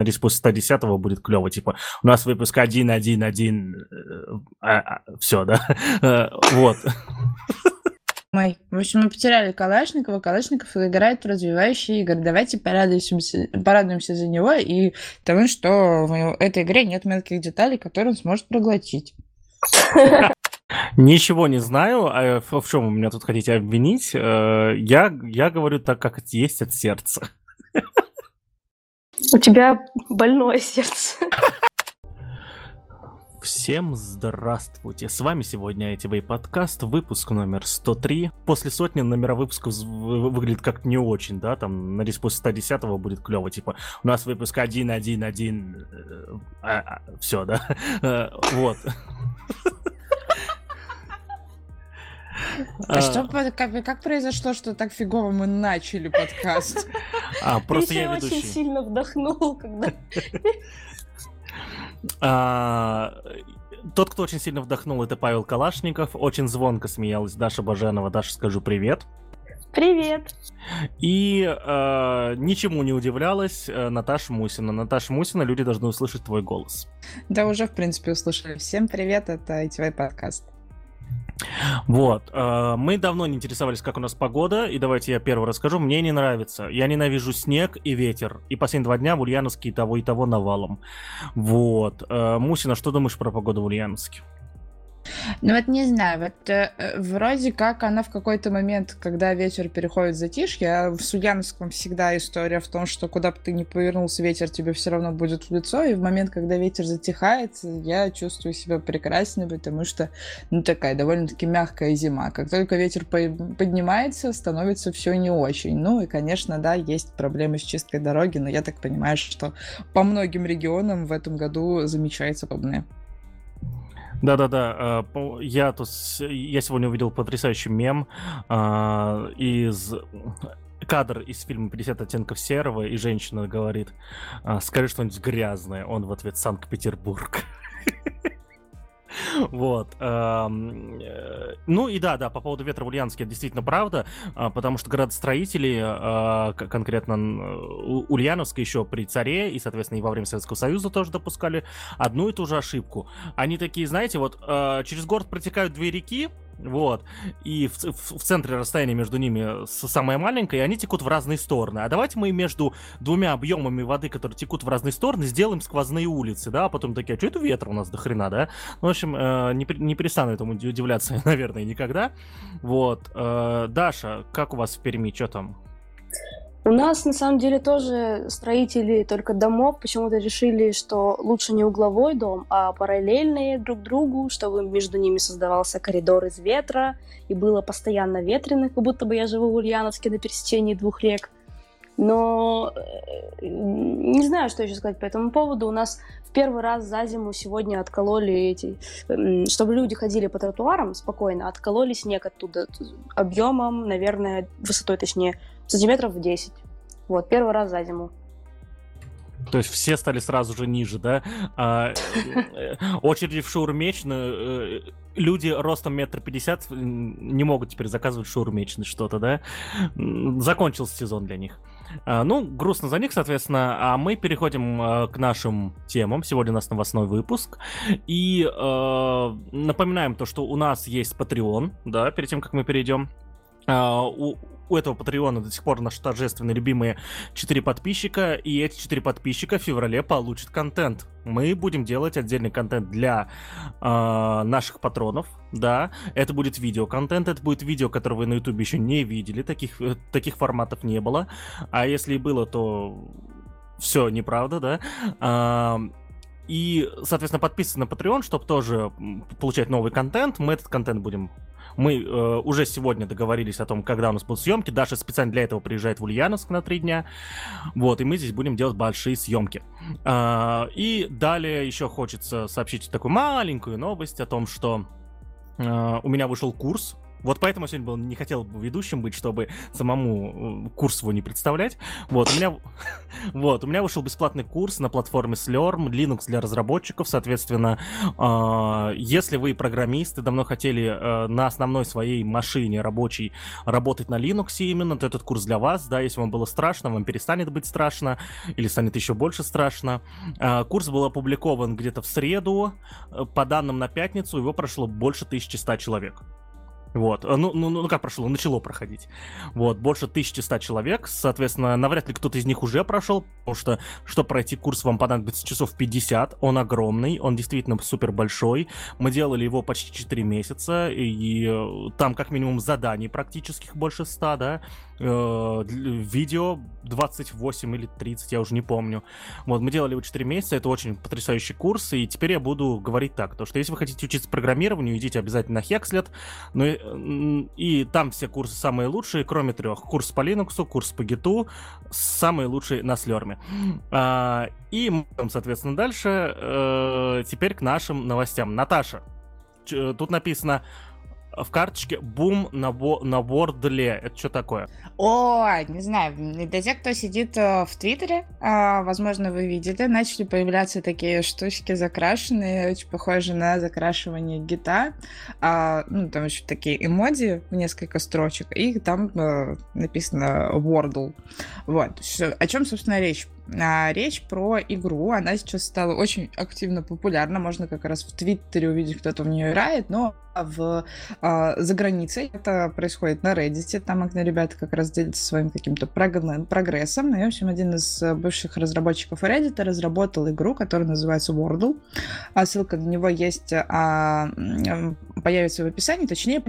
надеюсь, после 110 будет клево. Типа, у нас выпуск 1-1-1, а, а, все, да? вот. Мой. В общем, мы потеряли Калашникова. Калашников играет в развивающие игры. Давайте порадуемся, порадуемся за него и тому, что в этой игре нет мелких деталей, которые он сможет проглотить. Ничего не знаю. А в чем вы меня тут хотите обвинить? Э, я, я говорю так, как есть от сердца. У тебя больное сердце. Всем здравствуйте! С вами сегодня ITV подкаст, выпуск номер 103. После сотни номера выпусков выглядит как не очень, да, там, надеюсь, после 110 будет клево, типа, у нас выпуск 1-1-1, э, а, а, все, да, э, вот. А, а что, как, как произошло, что так фигово мы начали подкаст? А, просто я, ведущий. очень сильно вдохнул, когда... А, тот, кто очень сильно вдохнул, это Павел Калашников. Очень звонко смеялась Даша Баженова. Даша, скажу привет. Привет. И э, ничему не удивлялась э, Наташа Мусина. Наташа Мусина, люди должны услышать твой голос. Да, уже, в принципе, услышали. Всем привет, это ITV подкаст. Вот. Э, мы давно не интересовались, как у нас погода, и давайте я первый расскажу. Мне не нравится. Я ненавижу снег и ветер. И последние два дня в Ульяновске и того, и того навалом. Вот. Э, Мусина, что думаешь про погоду в Ульяновске? Ну вот не знаю, вот э, вроде как она в какой-то момент, когда ветер переходит в затишье, а в Суяновском всегда история в том, что куда бы ты ни повернулся, ветер тебе все равно будет в лицо, и в момент, когда ветер затихает, я чувствую себя прекрасно, потому что, ну, такая довольно-таки мягкая зима. Как только ветер по- поднимается, становится все не очень. Ну и, конечно, да, есть проблемы с чисткой дороги, но я так понимаю, что по многим регионам в этом году замечается подобное. Да-да-да, э, я тут я сегодня увидел потрясающий мем а, из кадр из фильма «50 оттенков серого», и женщина говорит, «А, скажи что-нибудь грязное, он в ответ «Санкт-Петербург». Вот. Э, ну и да, да, по поводу ветра в Ульяновске, это действительно правда, а, потому что градостроители, а, конкретно Ульяновска еще при царе и, соответственно, и во время Советского Союза тоже допускали одну и ту же ошибку. Они такие, знаете, вот а, через город протекают две реки, вот. И в, в, в центре расстояние между ними самое маленькое, и они текут в разные стороны. А давайте мы между двумя объемами воды, которые текут в разные стороны, сделаем сквозные улицы, да, а потом такие, а что это ветра у нас до хрена, да? Ну, в общем, э, не, не перестану этому удивляться, наверное, никогда. Вот. Э, Даша, как у вас в Перми, что там? У нас на самом деле тоже строители только домов почему-то решили, что лучше не угловой дом, а параллельные друг другу, чтобы между ними создавался коридор из ветра и было постоянно ветрено, как будто бы я живу в Ульяновске на пересечении двух рек. Но э, не знаю, что еще сказать по этому поводу. У нас в первый раз за зиму сегодня откололи эти, чтобы люди ходили по тротуарам спокойно, откололи снег оттуда объемом, наверное, высотой точнее сантиметров в 10. Вот, первый раз за зиму. То есть все стали сразу же ниже, да? А, э, очереди в шаурмечную. Э, люди ростом метр пятьдесят не могут теперь заказывать шаурмечный что-то, да? Закончился сезон для них. А, ну, грустно за них, соответственно. А мы переходим а, к нашим темам. Сегодня у нас новостной выпуск. И э, напоминаем то, что у нас есть Patreon, да, перед тем, как мы перейдем. Uh, у, у этого Патреона до сих пор наши торжественные любимые 4 подписчика, и эти 4 подписчика в феврале получат контент. Мы будем делать отдельный контент для э, наших патронов, да. Это будет видеоконтент, это будет видео, которое вы на ютубе еще не видели, таких, э, таких форматов не было. А если и было, то все неправда, да. А, и, соответственно, подписывайтесь на Patreon, чтобы тоже получать новый контент. Мы этот контент будем мы э, уже сегодня договорились о том, когда у нас будут съемки. Даша специально для этого приезжает в Ульяновск на три дня. Вот, и мы здесь будем делать большие съемки. Э, и далее еще хочется сообщить такую маленькую новость о том, что э, у меня вышел курс Вот поэтому сегодня был, не хотел бы ведущим быть, чтобы самому э, курс его не представлять. Вот, у меня, вот, у меня вышел бесплатный курс на платформе Slurm, Linux для разработчиков, соответственно, э, если вы программисты, давно хотели э, на основной своей машине рабочей работать на Linux именно, то этот курс для вас, да, если вам было страшно, вам перестанет быть страшно, или станет еще больше страшно. Э, курс был опубликован где-то в среду, э, по данным на пятницу, его прошло больше 1100 человек. Вот, ну, ну, ну как прошло, начало проходить. Вот, больше 1100 человек, соответственно, навряд ли кто-то из них уже прошел, потому что, чтобы пройти курс, вам понадобится часов 50, он огромный, он действительно супер большой. Мы делали его почти 4 месяца, и э, там как минимум заданий практических больше 100, да, э, видео 28 или 30, я уже не помню. Вот, мы делали его 4 месяца, это очень потрясающий курс, и теперь я буду говорить так, то что если вы хотите учиться программированию, идите обязательно на Hexlet, но и там все курсы самые лучшие, кроме трех. Курс по Linux, курс по Git, самые лучшие на Слерме. А, и, соответственно, дальше э, теперь к нашим новостям. Наташа, тут написано в карточке бум на, бо- на бордле. Это что такое? О, не знаю. Для тех, кто сидит э, в Твиттере, а, возможно, вы видели, начали появляться такие штучки закрашенные, очень похожие на закрашивание гита. А, ну, там еще такие эмодзи в несколько строчек, и там а, написано Wordle. Вот. О чем, собственно, речь? А, речь про игру. Она сейчас стала очень активно популярна. Можно как раз в Твиттере увидеть, кто-то в нее играет, но в, а, за границей это происходит на Reddit. Там ребята как раз делятся своим каким-то прогрессом. И, в общем, один из бывших разработчиков Reddit разработал игру, которая называется Wordle. А ссылка на него есть, а, появится в описании, точнее,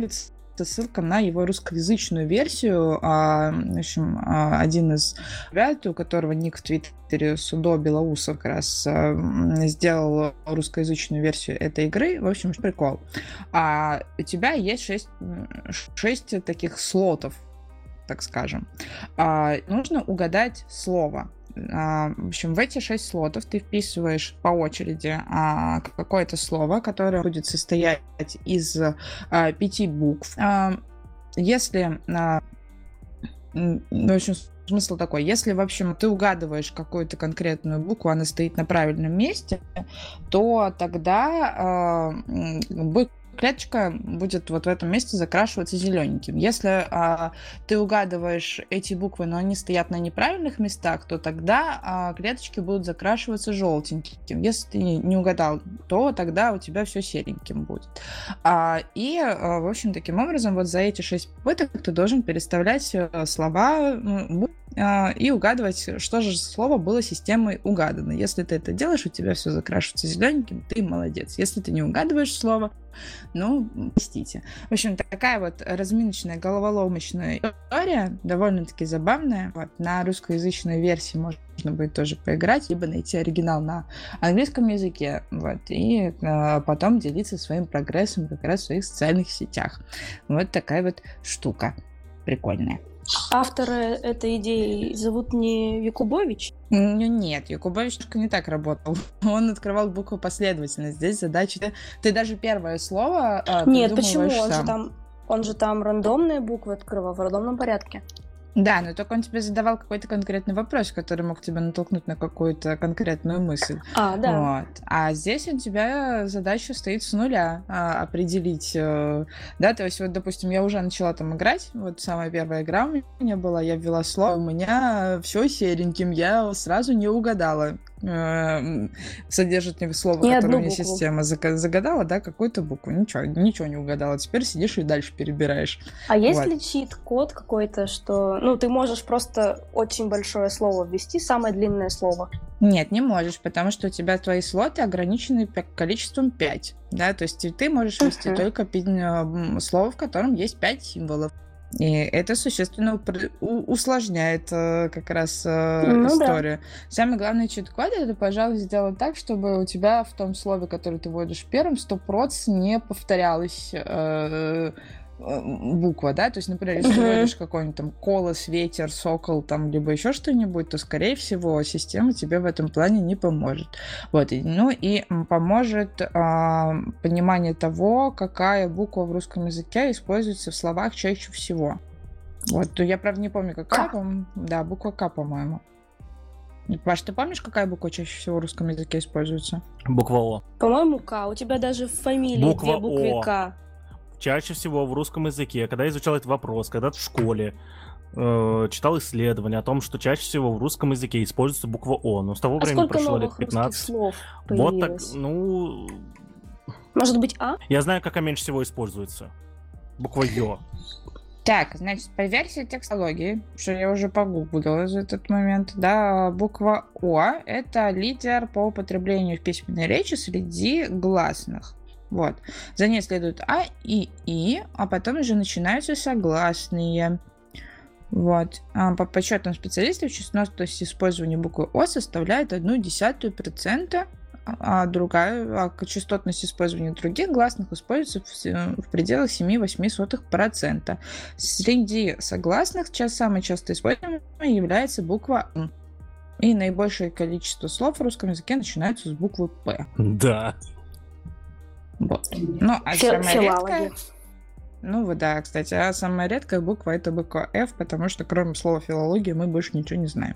это ссылка на его русскоязычную версию. А, в общем, а, один из ребят, у которого ник в Твиттере Судо Белоусов как раз а, сделал русскоязычную версию этой игры. В общем, прикол. А у тебя есть шесть, шесть таких слотов, так скажем. А, нужно угадать слово. А, в общем, в эти шесть слотов ты вписываешь по очереди а, какое-то слово, которое будет состоять из а, пяти букв. Если в общем, смысл такой, если, в общем, ты угадываешь какую-то конкретную букву, она стоит на правильном месте, то тогда э, клеточка будет вот в этом месте закрашиваться зелененьким. Если а, ты угадываешь эти буквы, но они стоят на неправильных местах, то тогда а, клеточки будут закрашиваться желтеньким. Если ты не угадал, то тогда у тебя все сереньким будет. А, и, а, в общем, таким образом, вот за эти шесть попыток ты должен переставлять э, слова а, и угадывать, что же слово было системой угадано. Если ты это делаешь, у тебя все закрашивается зелененьким, ты молодец. Если ты не угадываешь слово, ну, простите. В общем, такая вот разминочная, головоломочная история, довольно-таки забавная. Вот, на русскоязычной версии можно будет тоже поиграть, либо найти оригинал на английском языке, вот, и э, потом делиться своим прогрессом как раз в своих социальных сетях. Вот такая вот штука прикольная. Авторы этой идеи зовут не Якубович? Нет, Якубович не так работал. Он открывал букву последовательно. Здесь задача... Ты, ты даже первое слово а, Нет, почему? Он же, там, он же там рандомные буквы открывал в рандомном порядке. Да, но только он тебе задавал какой-то конкретный вопрос, который мог тебя натолкнуть на какую-то конкретную мысль. А, да. Вот. А здесь у тебя задача стоит с нуля а, определить, э, да, то есть вот, допустим, я уже начала там играть, вот самая первая игра у меня была, я ввела слово, у меня все сереньким, я сразу не угадала, содержит ли слово, не которое мне система загадала, да, какую-то букву. Ничего, ничего не угадала. Теперь сидишь и дальше перебираешь. А есть вот. ли чит-код какой-то, что ну, ты можешь просто очень большое слово ввести, самое длинное слово. Нет, не можешь, потому что у тебя твои слоты ограничены количеством 5. Да, то есть ты можешь ввести uh-huh. только слово, в котором есть 5 символов. И это существенно усложняет э, как раз э, ну, историю. Да. Самый главный чит-код это, пожалуй, сделать так, чтобы у тебя в том слове, которое ты вводишь первым, 100% не повторялось э, буква, да, то есть, например, если ты вводишь какой-нибудь там колос, ветер, сокол, там, либо еще что-нибудь, то, скорее всего, система тебе в этом плане не поможет. Вот, ну и поможет а, понимание того, какая буква в русском языке используется в словах чаще всего. Вот, я, правда, не помню, какая, К. да, буква К, по-моему. Паш, ты помнишь, какая буква чаще всего в русском языке используется? Буква О. По-моему, К. У тебя даже в фамилии Буква две буквы О. К. Чаще всего в русском языке, когда я изучал этот вопрос, когда в школе э, читал исследования о том, что чаще всего в русском языке используется буква О. Но с того А времени прошло лет новых русских 15. слов Вот так, появилось? ну... Может быть, А? Я знаю, какая меньше всего используется. Буква Ё. Так, значит, по версии текстологии, что я уже погуглила за этот момент, да, буква О — это лидер по употреблению в письменной речи среди гласных. Вот. За ней следует А и И, а потом уже начинаются согласные. Вот. А по подсчетам специалистов, числительность использования буквы О составляет одну десятую процента, а другая а частотность использования других гласных используется в, в пределах 7-8%. Среди согласных ча- самой часто используемой является буква М. И наибольшее количество слов в русском языке начинаются с буквы П. Да. Вот. Ну, а Фи- самая филологи. редкая... Ну, вот да, кстати, а самая редкая буква это буква F, потому что кроме слова филология мы больше ничего не знаем.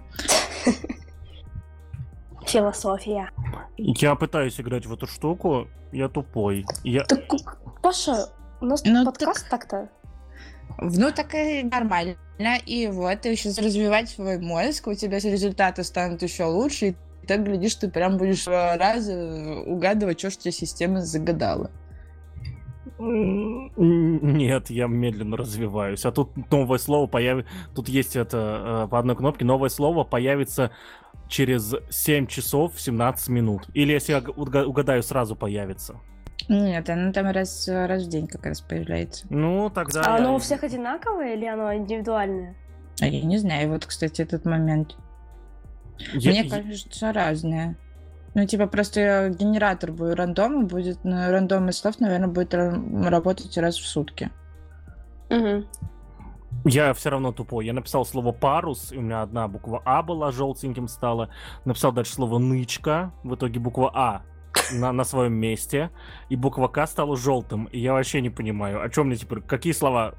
Философия. Я пытаюсь играть в эту штуку, я тупой. Я... Так, Паша, у нас Ну, подкаст так-то. Ну, так и нормально. И вот, ты сейчас развивать свой мозг, у тебя результаты станут еще лучше, и так, глядишь, ты прям будешь раз э, угадывать, что ж тебе система загадала. Нет, я медленно развиваюсь. А тут новое слово появится... Тут есть это э, по одной кнопке. Новое слово появится через 7 часов 17 минут. Или если я угадаю, сразу появится. Нет, оно там раз, раз в день как раз появляется. Ну, тогда... А оно у всех одинаковое или оно индивидуальное? А я не знаю, вот, кстати, этот момент. Я- Мне я- кажется, разное. Ну, типа, просто генератор будет рандома, будет, ну, рандом из слов, наверное, будет ра- работать раз в сутки. Мгм. Я все равно тупой. Я написал слово парус, и у меня одна буква А была желтеньким стала. Написал дальше слово нычка, в итоге буква А на, на своем месте, и буква К стала желтым. И я вообще не понимаю, о чем мне теперь, какие слова,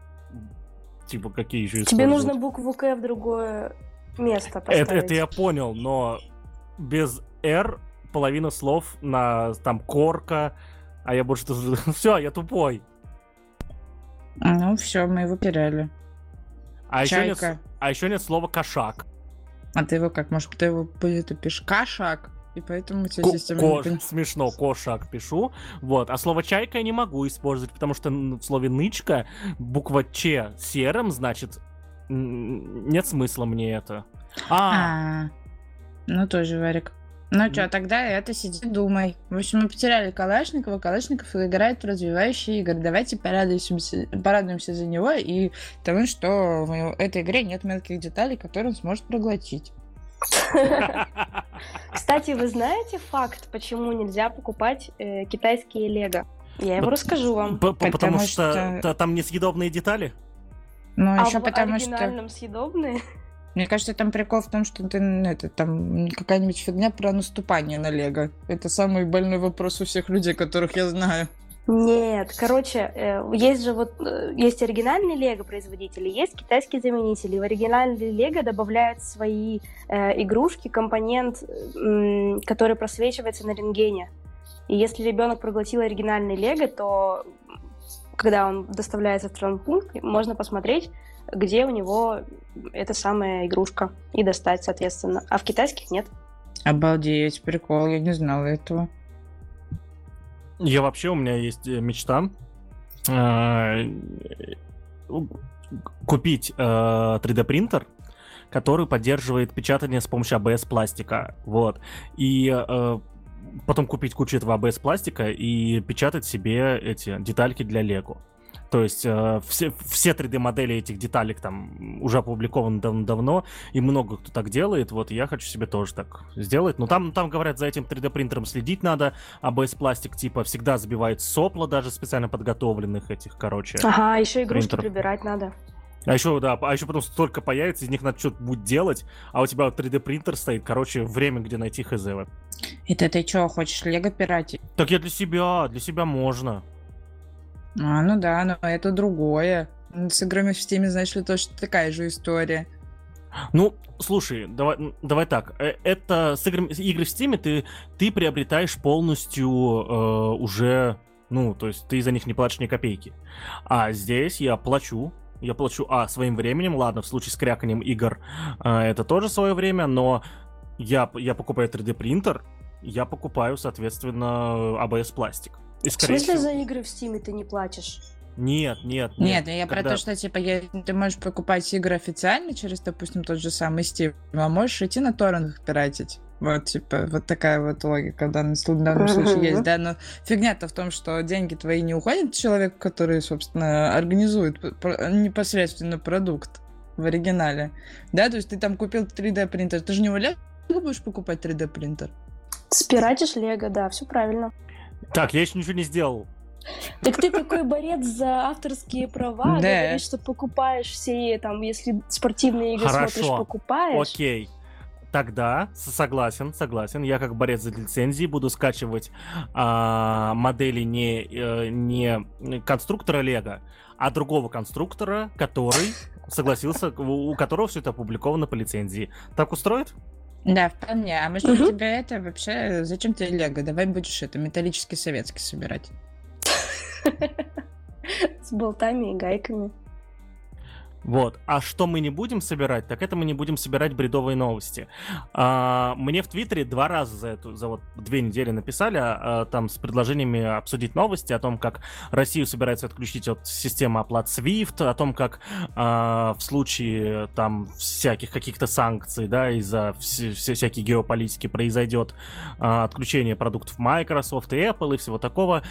типа, какие еще Тебе нужно букву К в другое место поставить. это, это я понял, но без R половина слов на там корка, а я больше... Все, я тупой. Ну, все, мы его потеряли. А еще, нет, Чайка. а еще нет слова кошак. А ты его как? Может, ты его ты пишешь кашак? И поэтому у тебя Ко- система кош- не смешно, кошак пишу. Вот. А слово чайка я не могу использовать, потому что в слове нычка буква Ч серым, значит, нет смысла мне это. А, А, ну тоже варик. Ну что, тогда это сиди думай. В общем, мы потеряли Калашникова. Калашников играет в развивающие игры. Давайте порадуемся, порадуемся за него и тому, что в этой игре нет мелких деталей, которые он сможет проглотить. Кстати, вы знаете факт, почему нельзя покупать э, китайские лего? Я его расскажу вам. потому что что- та- там несъедобные детали. Ну, а еще в потому что... оригинальном съедобные? Мне кажется, там прикол в том, что ты, это, там какая-нибудь фигня про наступание на Лего. Это самый больной вопрос у всех людей, которых я знаю. Нет, короче, э, есть же вот э, есть оригинальные лего производители, есть китайские заменители. В оригинальные лего добавляют свои э, игрушки, компонент, м, который просвечивается на рентгене. И если ребенок проглотил оригинальный лего, то когда он доставляется в травмпункт, можно посмотреть, где у него эта самая игрушка и достать, соответственно. А в китайских нет. Обалдеть, прикол, я не знала этого. Я вообще, у меня есть э, мечта э, купить э, 3D принтер, который поддерживает печатание с помощью ABS пластика, вот, и э, потом купить кучу этого ABS пластика и печатать себе эти детальки для Лего. То есть э, все, все 3D-модели этих деталек там уже опубликованы дав- давно, и много кто так делает. Вот я хочу себе тоже так сделать. Но там, там говорят, за этим 3D-принтером следить надо. АБС-пластик типа всегда забивает сопла даже специально подготовленных этих, короче. Ага, еще игрушки Принтер. прибирать надо. А еще, да, а еще потом столько появится, из них надо что-то будет делать, а у тебя вот 3D-принтер стоит. Короче, время, где найти хз. Это ты что, хочешь Лего пиратить? Так я для себя, для себя можно. А, ну да, но это другое. С играми в Steam, знаешь ли, тоже такая же история. Ну, слушай, давай, давай так. Э, Это с играми, игры в Steam ты, ты приобретаешь полностью э, уже, ну, то есть ты за них не платишь ни копейки. А здесь я плачу. Я плачу, а, своим временем, ладно, в случае с кряканием игр э, это тоже свое время, но я, я покупаю 3D принтер, я покупаю, соответственно, ABS пластик. И В смысле всего- за игры в Стиме ты не платишь? Нет, нет, Нет, я про когда- то, что типа я- ты можешь покупать игры официально через, допустим, тот же самый Steam, а можешь идти на торрентах пиратить. Вот, типа, вот такая вот логика в данном, в данном случае есть, да, но фигня-то в том, что деньги твои не уходят человеку, который, собственно, организует про- непосредственно продукт в оригинале, да, то есть ты там купил 3D принтер, ты же не у Лего будешь покупать 3D принтер? Спиратишь Лего, да, все правильно. Так, я еще ничего не сделал. Так ты такой борец за авторские права, Да. говоришь, что покупаешь все, там, если спортивные игры смотришь, Хорошо. покупаешь. Окей. Тогда согласен, согласен. Я как борец за лицензии буду скачивать а, модели не, э, не конструктора Лего, а другого конструктора, который согласился, у которого все это опубликовано по лицензии. Так устроит? Да, вполне. А может, у тебя это вообще... Зачем тебе Лего? Давай будешь это металлический советский собирать. С болтами и гайками. Вот. А что мы не будем собирать, так это мы не будем собирать бредовые новости. А, мне в Твиттере два раза за эту, за вот две недели написали, а, там с предложениями обсудить новости о том, как Россию собирается отключить от системы оплат SWIFT, о том, как а, в случае там всяких каких-то санкций, да, из-за вс- вся- всякой геополитики произойдет а, отключение продуктов Microsoft и Apple и всего такого.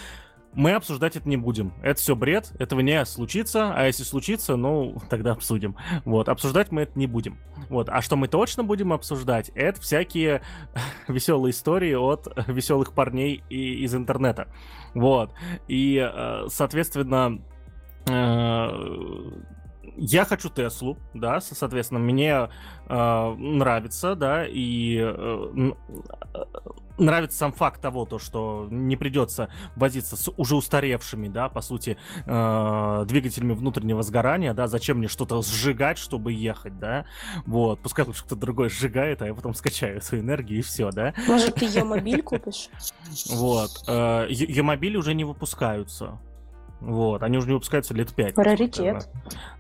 Мы обсуждать это не будем. Это все бред, этого не случится, а если случится, ну, тогда обсудим. Вот, обсуждать мы это не будем. Вот, а что мы точно будем обсуждать, это всякие веселые истории от веселых парней и- из интернета. Вот, и, э, соответственно, э, я хочу Теслу, да, со- соответственно, мне э, нравится, да, и э, э, нравится сам факт того, то, что не придется возиться с уже устаревшими, да, по сути, э, двигателями внутреннего сгорания, да, зачем мне что-то сжигать, чтобы ехать, да, вот, пускай лучше кто-то другой сжигает, а я потом скачаю эту энергию и все, да, Может, ты ее мобиль купишь? вот, э, Е-мобили уже не выпускаются, вот, они уже не выпускаются лет пять. Раритет.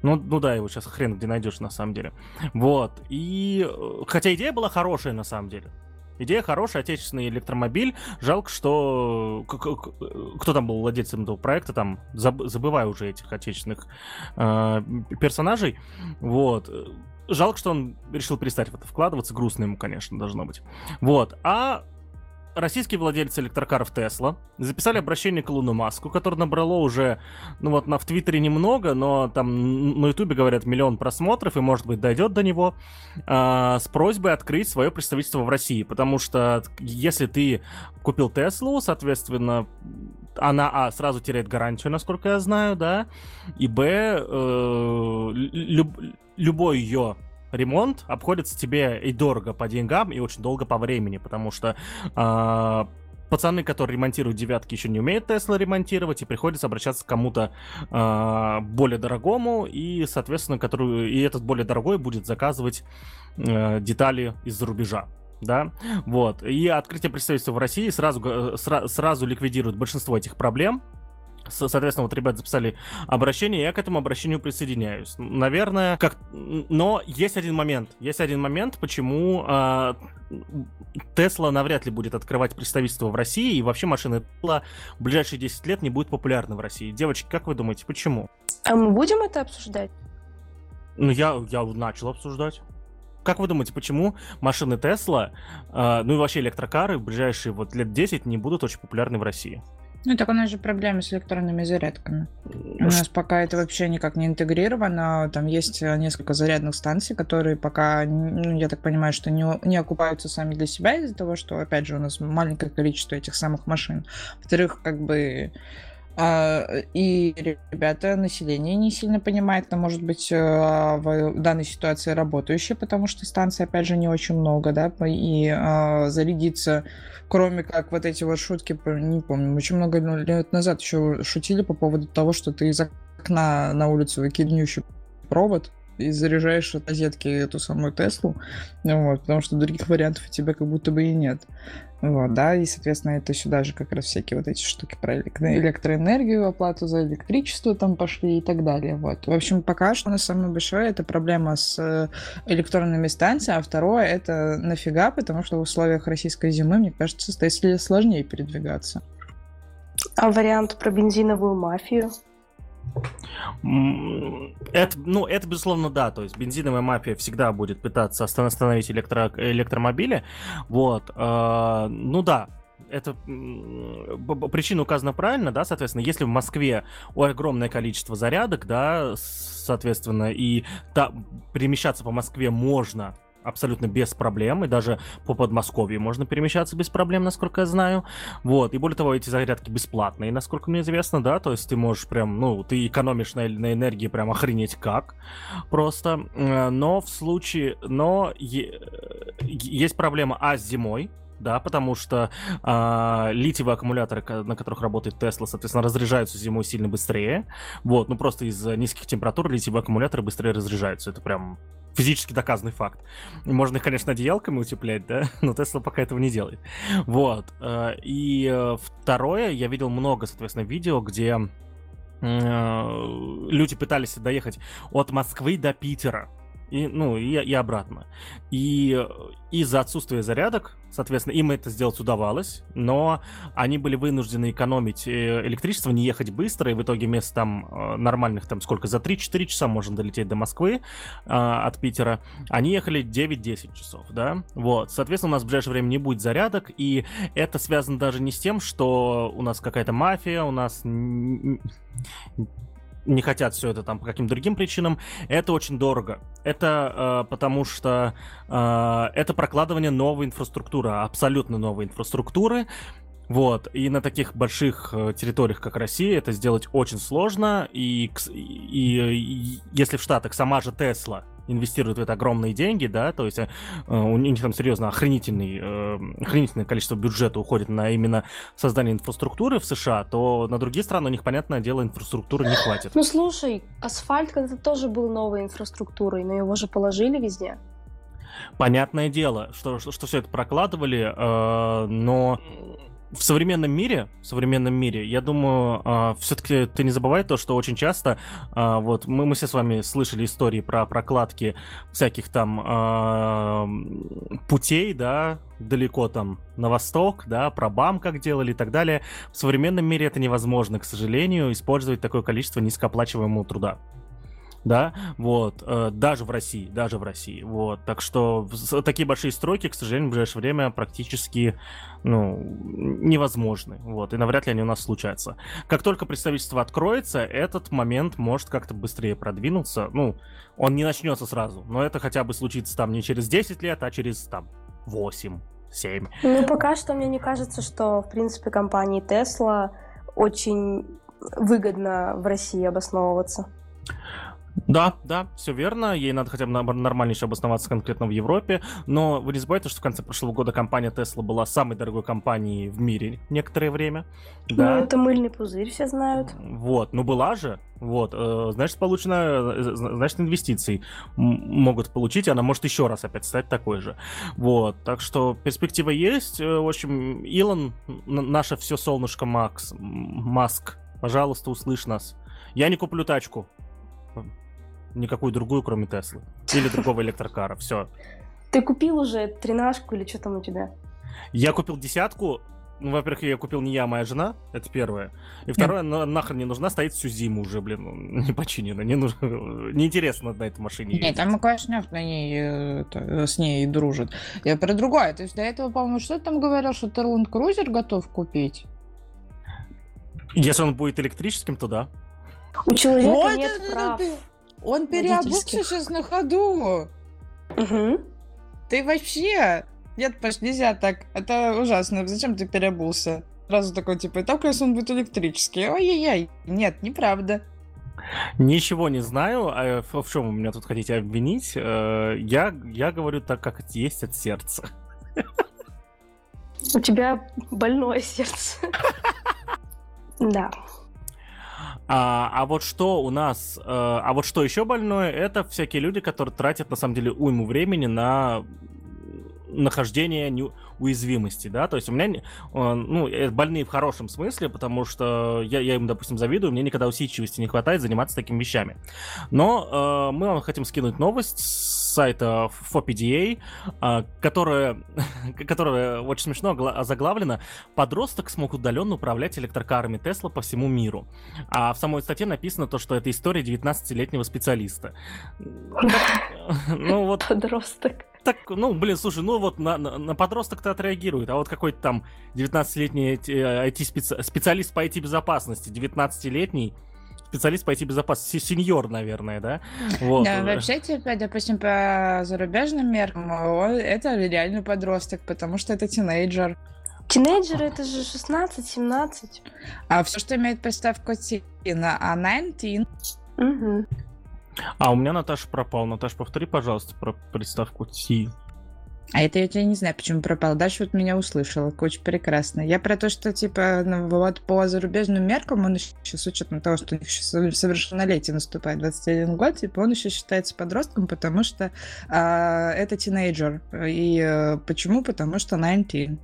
Ну, ну да, его сейчас хрен где найдешь на самом деле. Вот. И э, хотя идея была хорошая на самом деле. Идея хорошая, отечественный электромобиль. Жалко, что к- кто там был владельцем этого проекта, там заб- забываю уже этих отечественных э, персонажей. Вот. Жалко, что он решил перестать в это вкладываться. Грустно ему, конечно, должно быть. Вот. А российские владельцы электрокаров Tesla записали обращение к Илону Маску, которое набрало уже, ну вот на в Твиттере немного, но там на Ютубе говорят миллион просмотров и может быть дойдет до него а, с просьбой открыть свое представительство в России, потому что если ты купил Теслу, соответственно она а сразу теряет гарантию, насколько я знаю, да, и б э, люб- любой ее ремонт обходится тебе и дорого по деньгам, и очень долго по времени, потому что а, пацаны, которые ремонтируют девятки, еще не умеют Тесла ремонтировать, и приходится обращаться к кому-то а, более дорогому, и, соответственно, который, и этот более дорогой будет заказывать э, детали из-за рубежа. Да, вот. И открытие представительства в России сразу, га- сра- сразу ликвидирует большинство этих проблем. Со- Соответственно, вот ребята записали обращение, я к этому обращению присоединяюсь. Наверное, как... Но есть один момент. Есть один момент, почему Тесла навряд ли будет открывать представительство в России, и вообще машины Тесла в ближайшие 10 лет не будут популярны в России. Девочки, как вы думаете, почему? А мы будем это обсуждать? Ну, я, я начал обсуждать. Как вы думаете, почему машины Тесла, ну и вообще электрокары в ближайшие вот лет 10 не будут очень популярны в России? Ну, так у нас же проблемы с электронными зарядками. У нас пока это вообще никак не интегрировано. Там есть э, несколько зарядных станций, которые пока, ну, я так понимаю, что не, не окупаются сами для себя из-за того, что, опять же, у нас маленькое количество этих самых машин. Во-вторых, как бы а, и ребята, население не сильно понимает, но, может быть, э, в данной ситуации работающие, потому что станций, опять же, не очень много, да, и а, зарядиться, кроме как вот эти вот шутки, не помню, очень много лет назад еще шутили по поводу того, что ты из окна на улицу выкидываешь провод, и заряжаешь от розетки эту самую Теслу, вот, потому что других вариантов у тебя как будто бы и нет. Вот, да, и, соответственно, это сюда же как раз всякие вот эти штуки про электроэнергию, оплату за электричество там пошли и так далее. Вот. В общем, пока что у нас самое большое это проблема с э, электронными станциями, а второе это нафига, потому что в условиях российской зимы, мне кажется, с Тесле сложнее передвигаться. А вариант про бензиновую мафию? Это, ну, это безусловно, да. То есть бензиновая мафия всегда будет пытаться остановить электро, электромобили. Вот. Э, ну да, это причина указана правильно, да, соответственно, если в Москве огромное количество зарядок, да, соответственно, и та, перемещаться по Москве можно абсолютно без проблем, и даже по Подмосковью можно перемещаться без проблем, насколько я знаю. Вот, и более того, эти зарядки бесплатные, насколько мне известно, да, то есть ты можешь прям, ну, ты экономишь на, на энергии прям охренеть как просто, э, но в случае, но е- есть проблема, а, с зимой, да, потому что э, литиевые аккумуляторы, на которых работает Tesla, соответственно, разряжаются зимой сильно быстрее. Вот, ну просто из-за низких температур литиевые аккумуляторы быстрее разряжаются. Это прям физически доказанный факт. Можно их, конечно, одеялками утеплять, да, но Тесла пока этого не делает. Вот. Э, и э, второе, я видел много, соответственно, видео, где э, люди пытались доехать от Москвы до Питера и, ну, и, и обратно. И из-за отсутствия зарядок, соответственно, им это сделать удавалось, но они были вынуждены экономить э, электричество, не ехать быстро, и в итоге вместо там э, нормальных, там сколько, за 3-4 часа можно долететь до Москвы э, от Питера, они ехали 9-10 часов, да, вот, соответственно, у нас в ближайшее время не будет зарядок, и это связано даже не с тем, что у нас какая-то мафия, у нас не хотят все это там по каким-то другим причинам, это очень дорого. Это э, потому что э, это прокладывание новой инфраструктуры, абсолютно новой инфраструктуры. Вот, и на таких больших э, территориях, как Россия, это сделать очень сложно, и, и, и если в Штатах сама же Тесла инвестируют в это огромные деньги, да, то есть э, у них там серьезно охренительный, э, охренительное количество бюджета уходит на именно создание инфраструктуры в США, то на другие страны у них, понятное дело, инфраструктуры не хватит. Ну слушай, асфальт когда-то тоже был новой инфраструктурой, но его же положили везде. Понятное дело, что, что, что все это прокладывали, э, но в современном мире, в современном мире, я думаю, э, все-таки ты не забывай то, что очень часто, э, вот мы, мы все с вами слышали истории про прокладки всяких там э, путей, да, далеко там на восток, да, про БАМ как делали и так далее. В современном мире это невозможно, к сожалению, использовать такое количество низкооплачиваемого труда да, вот, э, даже в России, даже в России, вот, так что такие большие стройки, к сожалению, в ближайшее время практически, ну, невозможны, вот, и навряд ли они у нас случатся. Как только представительство откроется, этот момент может как-то быстрее продвинуться, ну, он не начнется сразу, но это хотя бы случится там не через 10 лет, а через, там, 8, 7. Ну, пока что мне не кажется, что, в принципе, компании Tesla очень выгодно в России обосновываться. Да, да, все верно. Ей надо хотя бы нормальнейше обосноваться конкретно в Европе. Но вы не забывайте, что в конце прошлого года компания Tesla была самой дорогой компанией в мире некоторое время. Ну, да. это мыльный пузырь, все знают. Вот, ну была же. Вот, э, значит, получено, э, значит, инвестиции могут получить, она может еще раз опять стать такой же. Вот, так что перспектива есть. Э, в общем, Илон, наше все солнышко Макс, Маск, пожалуйста, услышь нас. Я не куплю тачку никакую другую, кроме Теслы. Или другого электрокара. Все. Ты купил уже тринашку или что там у тебя? Я купил десятку. Ну, во-первых, я купил не я, а моя жена. Это первое. И второе, mm. нахрен не нужна, стоит всю зиму уже, блин, ну, не починена. Не нужно, неинтересно на этой машине. Нет, там Макашнев на ней это, с ней дружит. Я про другое. То есть до этого, по-моему, что ты там говорил, что ты Land Cruiser готов купить? Если он будет электрическим, то да. У человека Вот нет это прав. ты- Он переобулся сейчас на ходу. Мгм. Ты вообще... Нет, Паш, нельзя так. Это ужасно. Зачем ты переобулся? Сразу такой, типа, только если он будет электрический. Ой-яй-яй. Нет, неправда. Ничего не знаю. А в, в чем вы меня тут хотите обвинить? Э, Я, я говорю так, как есть от сердца. У тебя больное сердце. Да. А, а вот что у нас, э, а вот что еще больное, это всякие люди, которые тратят на самом деле уйму времени на нахождение уязвимости, да, то есть у меня, э, ну, э, больные в хорошем смысле, потому что я, я им, допустим, завидую, мне никогда усидчивости не хватает заниматься такими вещами. Но э, мы вам хотим скинуть новость с сайта 4PDA, э, которая, которая очень смешно озаглавлена «Подросток смог удаленно управлять электрокарами Тесла по всему миру». А в самой статье написано то, что это история 19-летнего специалиста. Ну вот Подросток. Так, ну, блин, слушай, ну вот на, на, на подросток-то отреагирует, а вот какой-то там 19-летний IT-специалист по IT-безопасности, 19-летний специалист по IT-безопасности, се- сеньор, наверное, да? Вот. Да, вообще, типа, допустим, по зарубежным меркам, это реально подросток, потому что это тинейджер. Тинейджеры это же 16-17. А все, что имеет приставку T на а 19, Мгм. А у меня Наташа пропал. Наташа, повтори, пожалуйста, про приставку T. а это я тебя не знаю, почему пропал. Даша вот меня услышала, очень прекрасно. Я про то, что, типа, ну, вот по зарубежным меркам, он еще с учетом того, что у них совершеннолетие наступает 21 год, типа, он еще считается подростком, потому что а, это тинейджер. И э, почему? Потому что 19.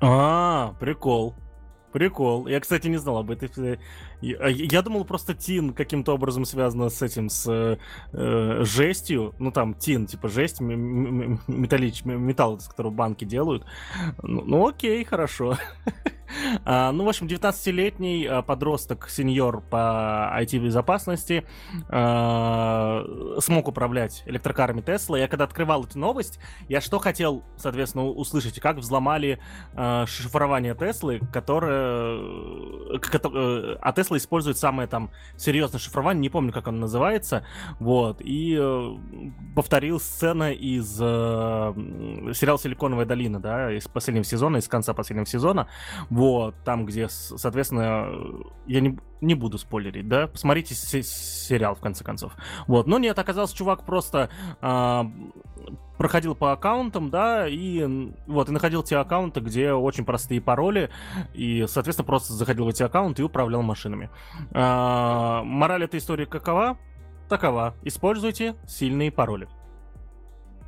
А, прикол. Прикол. Я, кстати, не знал об этой. Я, я думал, просто тин каким-то образом связано с этим, с э, э, жестью. Ну, там, тин, типа жесть, металлич, металл, из которого банки делают. Ну, ну, окей, хорошо. А, ну, в общем, 19-летний а, подросток, сеньор по IT-безопасности, а, смог управлять электрокарами Тесла. Я когда открывал эту новость, я что хотел, соответственно, услышать, как взломали э, шифрование Теслы, которое... э, э, А использует самое там серьезное шифрование, не помню, как оно называется, вот, и э, повторил сцена из э, сериала «Силиконовая долина», да, из последнего сезона, из конца последнего сезона, вот, там, где, соответственно, э, я не, не буду спойлерить, да, посмотрите се- сериал, в конце концов. Вот, но нет, оказался чувак просто а, проходил по аккаунтам, да, и вот, и находил те аккаунты, где очень простые пароли, и, соответственно, просто заходил в эти аккаунты и управлял машинами. А, мораль этой истории какова? Такова. Используйте сильные пароли.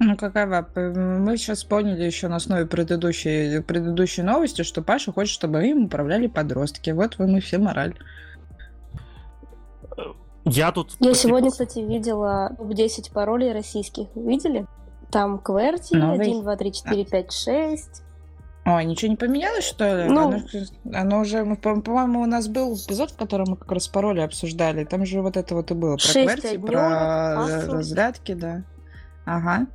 Ну, какова? Мы сейчас поняли еще на основе предыдущей, предыдущей новости, что Паша хочет, чтобы им управляли подростки. Вот вам и все мораль. Я тут... Я сегодня, кстати, видела топ-10 паролей российских. Видели? Там QWERTY, Новый. 1, 2, 3, 4, 5, 6. Ой, ничего не поменялось, что ли? Ну. Оно, оно уже, по-моему, у нас был эпизод, в котором мы как раз пароли обсуждали. Там же вот это вот и было. Про QWERTY, про паспорт. разрядки, да. Ага.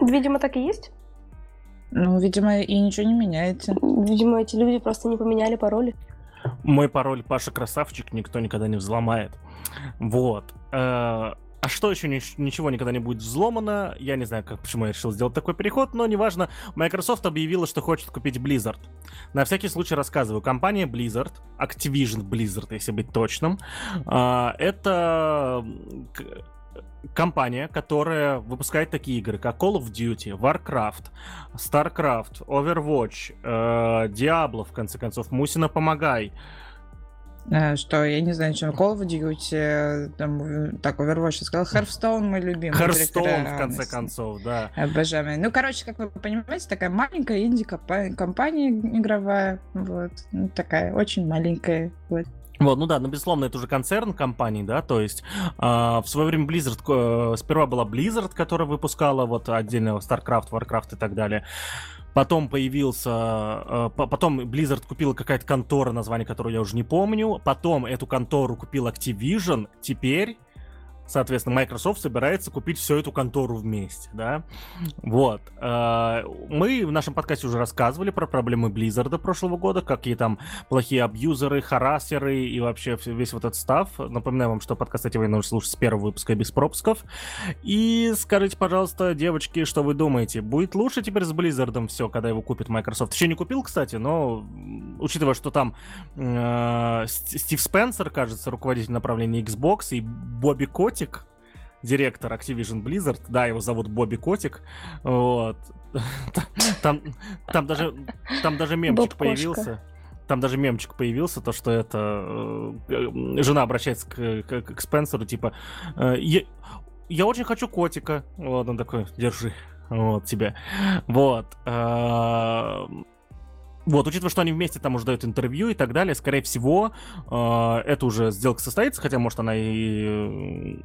Видимо, так и есть. Ну, видимо, и ничего не меняется. Видимо, эти люди просто не поменяли пароли. Мой пароль Паша Красавчик никто никогда не взломает. Вот. Э, А что еще ни- ничего никогда не будет взломано? Я не знаю, как, почему я решил сделать такой переход, но неважно. Мicrosoft объявила, что хочет купить Blizzard. На всякий случай рассказываю. Компания Blizzard, Activision Blizzard, если быть точным, а, это компания, которая выпускает такие игры, как Call of Duty, Warcraft, StarCraft, Overwatch, э, Diablo, в конце концов, Мусина Помогай, Э, Что, я не знаю, чем Call of Duty, э, там, э, так, Overwatch сказал, Hearthstone мой любимый. Hearthstone, в конце концов, да. Обожаемый. Ну, короче, как вы понимаете, такая маленькая инди-компания игровая. Вот. Ну, такая очень маленькая. Вот. Вот, ну да, ну безусловно, это уже концерн компаний, да, то есть а, в свое время Blizzard, э, сперва была Blizzard, которая выпускала вот отдельно StarCraft, Warcraft и так далее. Потом появился, э, по- потом Blizzard купила какая-то контора, название которой я уже не помню. Потом эту контору купил Activision. Теперь соответственно, Microsoft собирается купить всю эту контору вместе, да. Вот. Э, мы в нашем подкасте уже рассказывали про проблемы Blizzard прошлого года, какие там плохие абьюзеры, харасеры и вообще весь вот этот став. Напоминаю вам, что подкаст эти нужно слушать с первого выпуска без пропусков. И скажите, пожалуйста, девочки, что вы думаете? Будет лучше теперь с Blizzard все, когда его купит Microsoft? Еще не купил, кстати, но учитывая, что там э, Стив Спенсер, кажется, руководитель направления Xbox, и Бобби Котик, директор Activision Blizzard, да, его зовут Бобби Котик, вот. Там, там даже, там даже мемчик появился. Там даже мемчик появился, то, что это э, жена обращается к, к, к Спенсеру, типа, э, я, я очень хочу котика. Вот он такой, держи, вот тебе. Вот. Э, вот, учитывая, что они вместе там уже дают интервью и так далее, скорее всего, э, это уже сделка состоится, хотя, может, она и,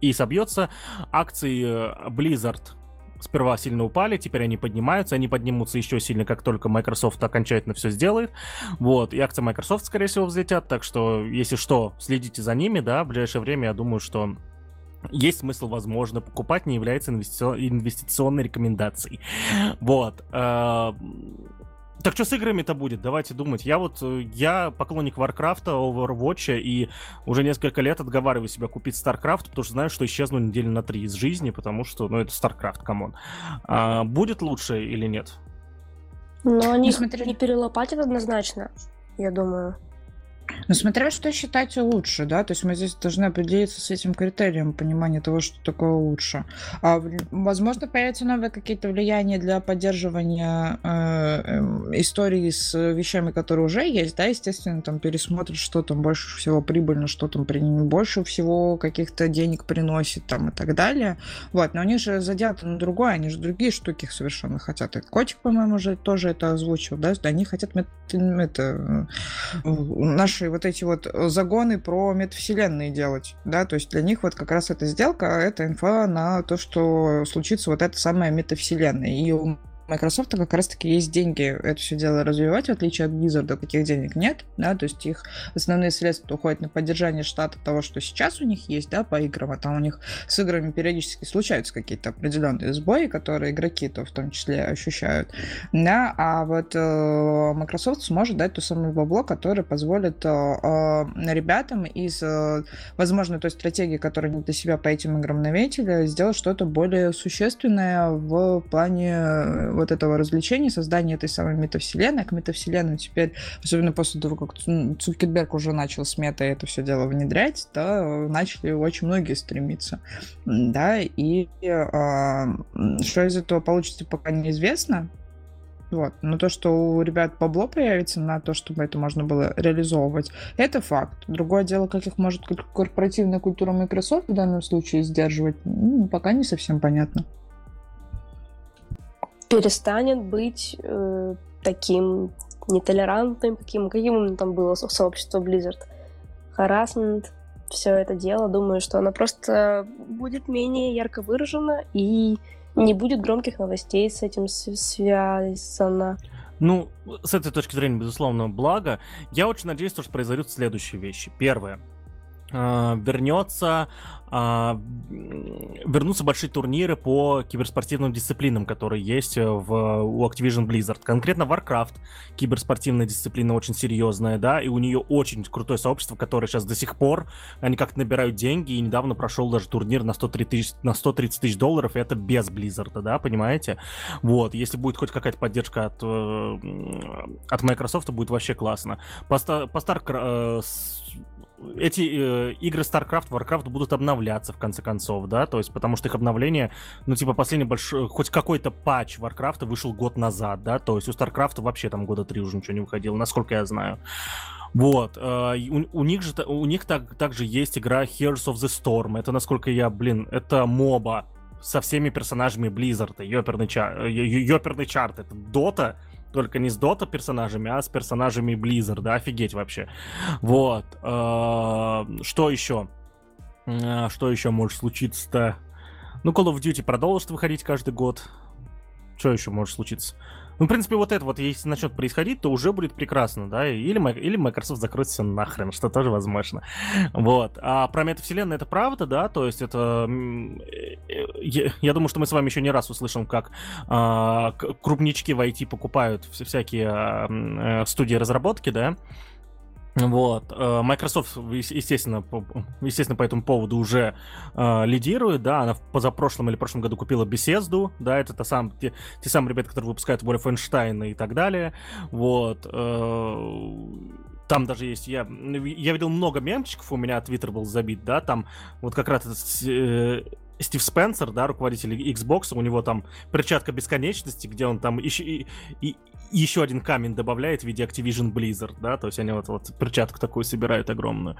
и собьется. Акции Blizzard сперва сильно упали, теперь они поднимаются, они поднимутся еще сильно, как только Microsoft окончательно все сделает. Вот, и акции Microsoft, скорее всего, взлетят, так что, если что, следите за ними, да, в ближайшее время, я думаю, что есть смысл, возможно, покупать, не является инвестиционной рекомендацией. Вот. Так что с играми-то будет? Давайте думать. Я вот, э, я поклонник Warcraft, Overwatch, и уже несколько лет отговариваю себя купить StarCraft, потому что знаю, что исчезну недели на три из жизни, потому что, ну, это StarCraft, come on. А, будет лучше или нет? Ну, они ну, не перелопатят однозначно, я думаю. Ну, смотря что считать лучше, да, то есть мы здесь должны определиться с этим критерием понимания того, что такое лучше. А, возможно, появятся новые какие-то влияния для поддерживания э, э, истории с вещами, которые уже есть, да, естественно, там пересмотрят, что там больше всего прибыльно, что там при... больше всего каких-то денег приносит там и так далее. Вот, но они же задеты на другое, они же другие штуки совершенно хотят. И Котик, по-моему, уже тоже это озвучил, да, они хотят это, наш наши вот эти вот э, загоны про метавселенные делать, да, то есть для них вот как раз эта сделка, это инфа на то, что случится вот эта самая метавселенная. И Microsoft как раз-таки есть деньги это все дело развивать, в отличие от Blizzard, каких денег нет, да, то есть их основные средства уходят на поддержание штата того, что сейчас у них есть, да, по играм, а там у них с играми периодически случаются какие-то определенные сбои, которые игроки-то в том числе ощущают, да, а вот э, Microsoft сможет дать то самое бабло, которое позволит э, э, ребятам из, э, возможно, той стратегии, которую они для себя по этим играм наметили, сделать что-то более существенное в плане вот этого развлечения, создания этой самой метавселенной. К метавселенной теперь, особенно после того, как Цукерберг уже начал с метой это все дело внедрять, да, начали очень многие стремиться. Да, и э, что из этого получится, пока неизвестно. Вот. Но то, что у ребят бабло появится на то, чтобы это можно было реализовывать, это факт. Другое дело, как их может корпоративная культура Microsoft в данном случае сдерживать, пока не совсем понятно перестанет быть э, таким нетолерантным, каким, каким там было сообщество Blizzard. Харасмент, все это дело, думаю, что оно просто будет менее ярко выражено и не будет громких новостей с этим связано. Ну, с этой точки зрения, безусловно, благо. Я очень надеюсь, что произойдут следующие вещи. Первое. Э, вернется а, вернутся большие турниры по киберспортивным дисциплинам, которые есть э, в, у Activision Blizzard. Конкретно Warcraft, киберспортивная дисциплина очень серьезная, да, и у нее очень крутое сообщество, которое сейчас до сих пор, они как-то набирают деньги, и недавно прошел даже турнир на 103 тысяч, на 130 тысяч долларов, и это без Blizzard, да, понимаете? Вот, если будет хоть какая-то поддержка от, э, от Microsoft, будет вообще классно. По, по Star, э, эти э, игры StarCraft, Warcraft будут обновляться в конце концов, да, то есть потому что их обновление, ну типа последний большой, хоть какой-то патч Warcraft вышел год назад, да, то есть у StarCraft вообще там года три уже ничего не выходило, насколько я знаю. Вот, э, у, у них же у них так, также есть игра Heroes of the Storm. Это насколько я, блин, это моба со всеми персонажами Blizzard, ёперный, чар, ёперный чарт, это Дота, только не с Дота персонажами, а с персонажами Blizzard, да, офигеть вообще. Вот. Э, что еще? Э, что еще может случиться-то? Ну, Call of Duty продолжит выходить каждый год. Что еще может случиться? Ну, в принципе, вот это вот, если начнет происходить, то уже будет прекрасно, да, или, или Microsoft закроет все нахрен, что тоже возможно. Вот. А про метавселенную это правда, да, то есть это... Э, я, думаю, что мы с вами еще не раз услышим, как а, крупнички в IT покупают всякие а, студии разработки, да, вот. Э, Microsoft, естественно, естественно, по этому поводу уже э, лидирует, да, она в позапрошлом или прошлом году купила Bethesda, да, это та сам, те, те самые ребята, которые выпускают Wolfenstein и так далее, вот. Э, там даже есть, я, я видел много мемчиков, у меня Твиттер был забит, да, там вот как раз э, Стив Спенсер, да, руководитель Xbox, у него там перчатка бесконечности, где он там еще, и, и, еще один камень добавляет в виде Activision Blizzard, да, то есть они вот, вот перчатку такую собирают огромную.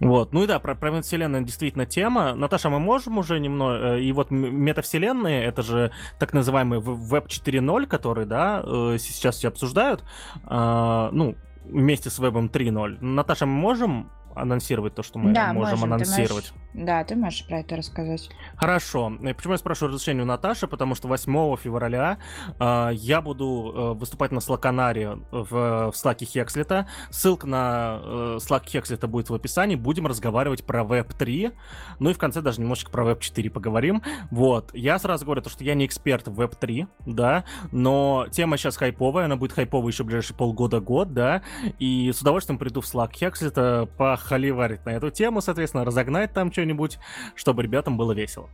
Вот, ну и да, про, про вселенную действительно тема. Наташа, мы можем уже немного, э, и вот метавселенные, это же так называемый Web 4.0, который, да, э, сейчас все обсуждают, а, ну, вместе с Web 3.0. Наташа, мы можем анонсировать то, что мы да, можем, можем анонсировать. Можешь, да, ты можешь про это рассказать. Хорошо. Почему я спрашиваю разрешение у Наташи? Потому что 8 февраля э, я буду э, выступать на Слаканаре в, в Слаке Хекслета. Ссылка на э, Slack Хекслета будет в описании. Будем разговаривать про Web 3. Ну и в конце даже немножечко про Web 4 поговорим. Вот. Я сразу говорю, то, что я не эксперт в Web 3, да, но тема сейчас хайповая, она будет хайповая еще ближайшие полгода-год, да, и с удовольствием приду в Slack Хекслета по холиварить на эту тему, соответственно, разогнать там что-нибудь, чтобы ребятам было весело.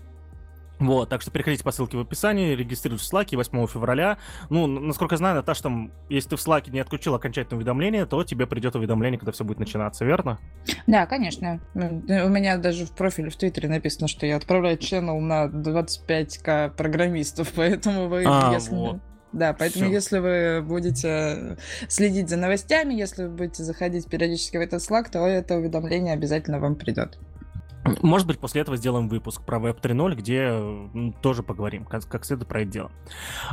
Вот, так что переходите по ссылке в описании, регистрируйтесь в Slack 8 февраля. Ну, насколько я знаю, Наташа, там, если ты в Slack не отключил окончательное уведомление, то тебе придет уведомление, когда все будет начинаться, верно? Да, конечно. У меня даже в профиле в Твиттере написано, что я отправляю channel на 25к программистов, поэтому вы, а, если... Вот. Да, поэтому Всё. если вы будете следить за новостями, если вы будете заходить периодически в этот Slack, то это уведомление обязательно вам придет. Может быть, после этого сделаем выпуск про Web 3.0, где тоже поговорим, как, как следует про это дело.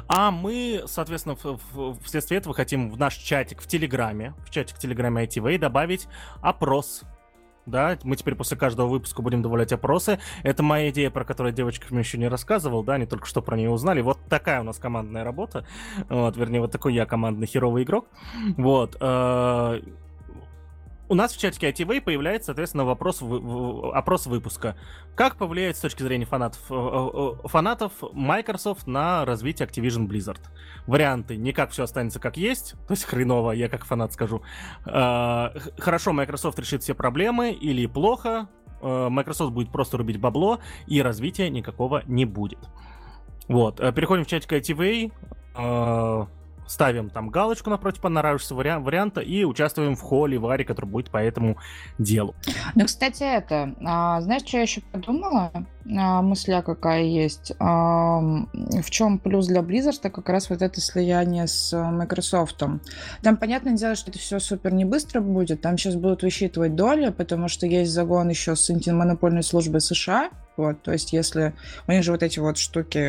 А мы, соответственно, в, в, вследствие этого хотим в наш чатик в Телеграме, в чатик в Телеграме ITV добавить опрос да, мы теперь после каждого выпуска будем добавлять опросы. Это моя идея, про которую девочкам еще не рассказывал, да, они только что про нее узнали. Вот такая у нас командная работа, вот, вернее, вот такой я командный херовый игрок, вот. Э, у нас в чатике ITV появляется, соответственно, вопрос, опрос выпуска. Как повлияет с точки зрения фанатов, э, э, фанатов Microsoft на развитие Activision Blizzard? Варианты. Не как все останется как есть, то есть хреново, я как фанат скажу. Э, хорошо, Microsoft решит все проблемы, или плохо, Microsoft будет просто рубить бабло, и развития никакого не будет. Вот, переходим в чатик ITV ставим там галочку напротив понравившегося вариа- варианта и участвуем в холле Варе, который будет по этому делу. Ну, кстати, это, а, знаешь, что я еще подумала? А, мысля какая есть. А, в чем плюс для Blizzard, как раз вот это слияние с Microsoft. Там, понятное дело, что это все супер не быстро будет, там сейчас будут высчитывать доли, потому что есть загон еще с антимонопольной службой США, вот, то есть, если у них же вот эти вот штуки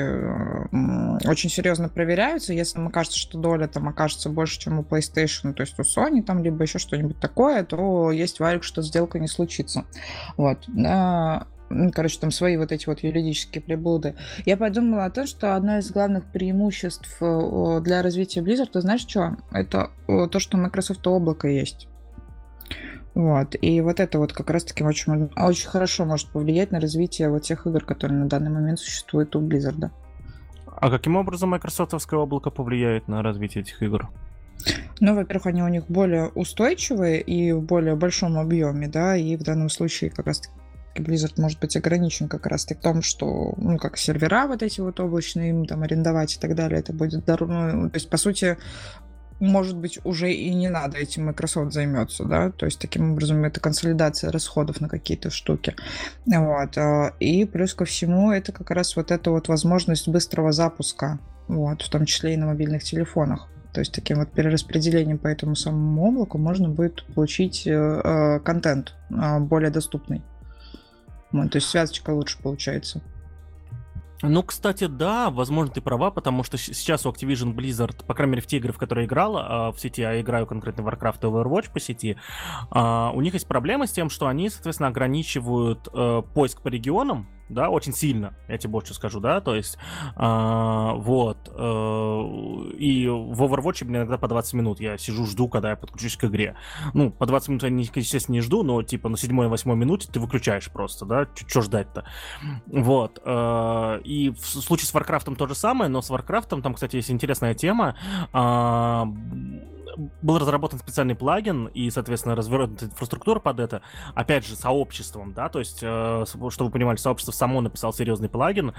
очень серьезно проверяются, если им кажется, что доля там окажется больше, чем у PlayStation, то есть у Sony там, либо еще что-нибудь такое, то есть варик, что сделка не случится. Вот. Короче, там свои вот эти вот юридические приблуды. Я подумала о том, что одно из главных преимуществ э, для развития Blizzard, ты знаешь что? Это то, что Microsoft облако есть. Вот. И вот это вот как раз-таки очень, очень хорошо может повлиять на развитие вот тех игр, которые на данный момент существуют у Blizzard. А каким образом Microsoftское облако повлияет на развитие этих игр? Ну, во-первых, они у них более устойчивые и в более большом объеме, да, и в данном случае как раз Blizzard может быть ограничен как раз в том, что, ну, как сервера вот эти вот облачные им там арендовать и так далее, это будет дорого. Ну, то есть, по сути, может быть, уже и не надо этим Microsoft займется, да, то есть таким образом это консолидация расходов на какие-то штуки, вот, а, и плюс ко всему это как раз вот эта вот возможность быстрого запуска, вот, в том числе и на мобильных телефонах, то есть таким вот перераспределением по этому самому облаку можно будет получить э, э контент э, более доступный, вот, то есть связочка лучше получается. Ну, кстати, да, возможно, ты права, потому что сейчас у Activision Blizzard, по крайней мере, в те игры, в которые играла а, в сети, я играю конкретно Warcraft и Overwatch по сети, а, у них есть проблема с тем, что они, соответственно, ограничивают э, поиск по регионам, да, очень сильно, я тебе больше скажу, да, то есть, э, вот, э, и в Overwatch иногда по 20 минут я сижу, жду, когда я подключусь к игре. Ну, по 20 минут я, естественно, не жду, но, типа, на 7-8 минуте ты выключаешь просто, да, что ждать-то. Вот, э, и в случае с Warcraft то же самое, но с Warcraft там, кстати, есть интересная тема, э, был разработан специальный плагин и, соответственно, развернута инфраструктура под это, опять же, сообществом, да, то есть, э, чтобы вы понимали, сообщество само написало серьезный плагин,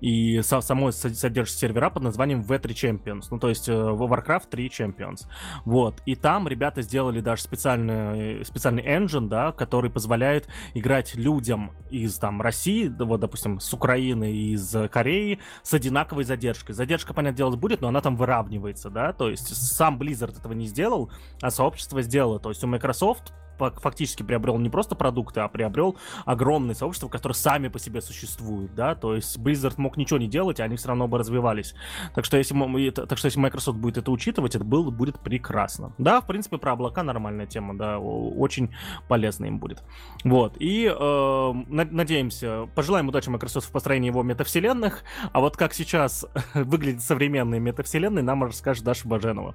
и со, само содержит сервера под названием V3 Champions, ну, то есть э, Warcraft 3 Champions, вот, и там ребята сделали даже специальный, специальный engine, да, который позволяет играть людям из, там, России, вот, допустим, с Украины, из Кореи, с одинаковой задержкой. Задержка, понятное дело, будет, но она там выравнивается, да, то есть сам Blizzard этого не сделал, а сообщество сделало. То есть у Microsoft фактически приобрел не просто продукты, а приобрел огромное сообщество, которое сами по себе существуют, да, то есть Blizzard мог ничего не делать, а они все равно бы развивались. Так что если, так что если Microsoft будет это учитывать, это было, будет прекрасно. Да, в принципе, про облака нормальная тема, да, очень полезно им будет. Вот, и э, надеемся, пожелаем удачи Microsoft в построении его метавселенных, а вот как сейчас выглядят современные метавселенные, нам расскажет Даша Баженова.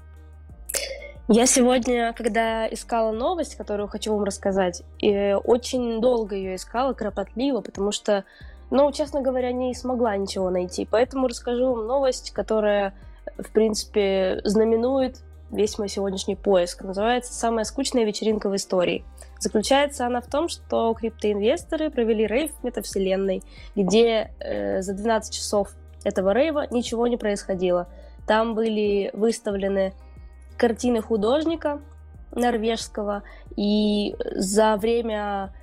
Я сегодня, когда искала новость, которую хочу вам рассказать, и очень долго ее искала, кропотливо, потому что, ну, честно говоря, не смогла ничего найти. Поэтому расскажу вам новость, которая, в принципе, знаменует весь мой сегодняшний поиск. Называется «Самая скучная вечеринка в истории». Заключается она в том, что криптоинвесторы провели рейв в метавселенной, где э, за 12 часов этого рейва ничего не происходило. Там были выставлены картины художника норвежского, и за время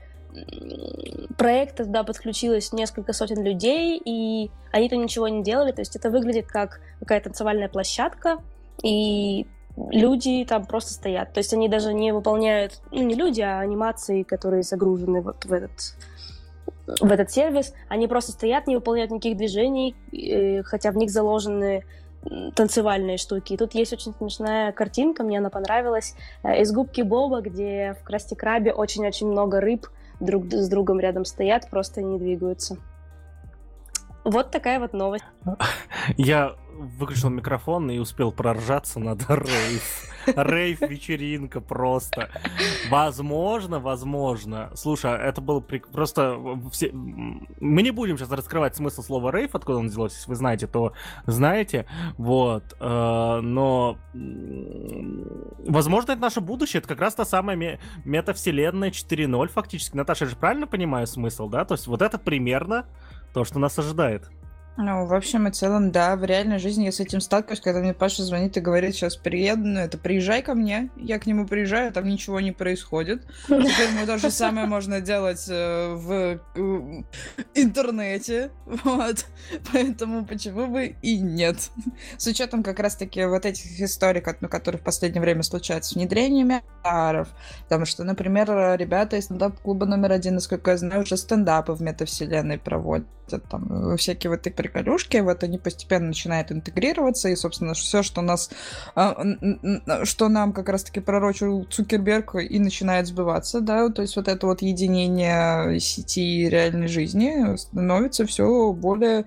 проекта туда подключилось несколько сотен людей, и они там ничего не делали, то есть это выглядит как какая-то танцевальная площадка, и люди там просто стоят. То есть они даже не выполняют, ну не люди, а анимации, которые загружены вот в этот в этот сервис, они просто стоят, не выполняют никаких движений, э, хотя в них заложены танцевальные штуки. И тут есть очень смешная картинка, мне она понравилась, э, из губки Боба, где в Красти Крабе очень-очень много рыб друг с другом рядом стоят, просто не двигаются. Вот такая вот новость. Я выключил микрофон и успел проржаться над рейв. Рейв-вечеринка просто. Возможно, возможно. Слушай, это было при... просто... Все... Мы не будем сейчас раскрывать смысл слова рейв, откуда он взялось. Если вы знаете, то знаете. Вот. Э, но... Возможно, это наше будущее. Это как раз та самая метавселенная 4.0 фактически. Наташа, я же правильно понимаю смысл, да? То есть вот это примерно то, что нас ожидает. Ну, в общем и целом, да, в реальной жизни я с этим сталкиваюсь, когда мне Паша звонит и говорит, сейчас приеду, ну, это приезжай ко мне, я к нему приезжаю, там ничего не происходит. Теперь ему то же самое можно делать э, в э, интернете, вот, поэтому почему бы и нет. С учетом как раз-таки вот этих историй, ну, которые в последнее время случаются с внедрениями аров, потому что, например, ребята из стендап-клуба номер один, насколько я знаю, уже стендапы в метавселенной проводят, там, всякие вот такие приколюшки, вот они постепенно начинают интегрироваться, и, собственно, все, что нас, а, что нам как раз-таки пророчил Цукерберг, и начинает сбываться, да, то есть вот это вот единение сети и реальной жизни становится все более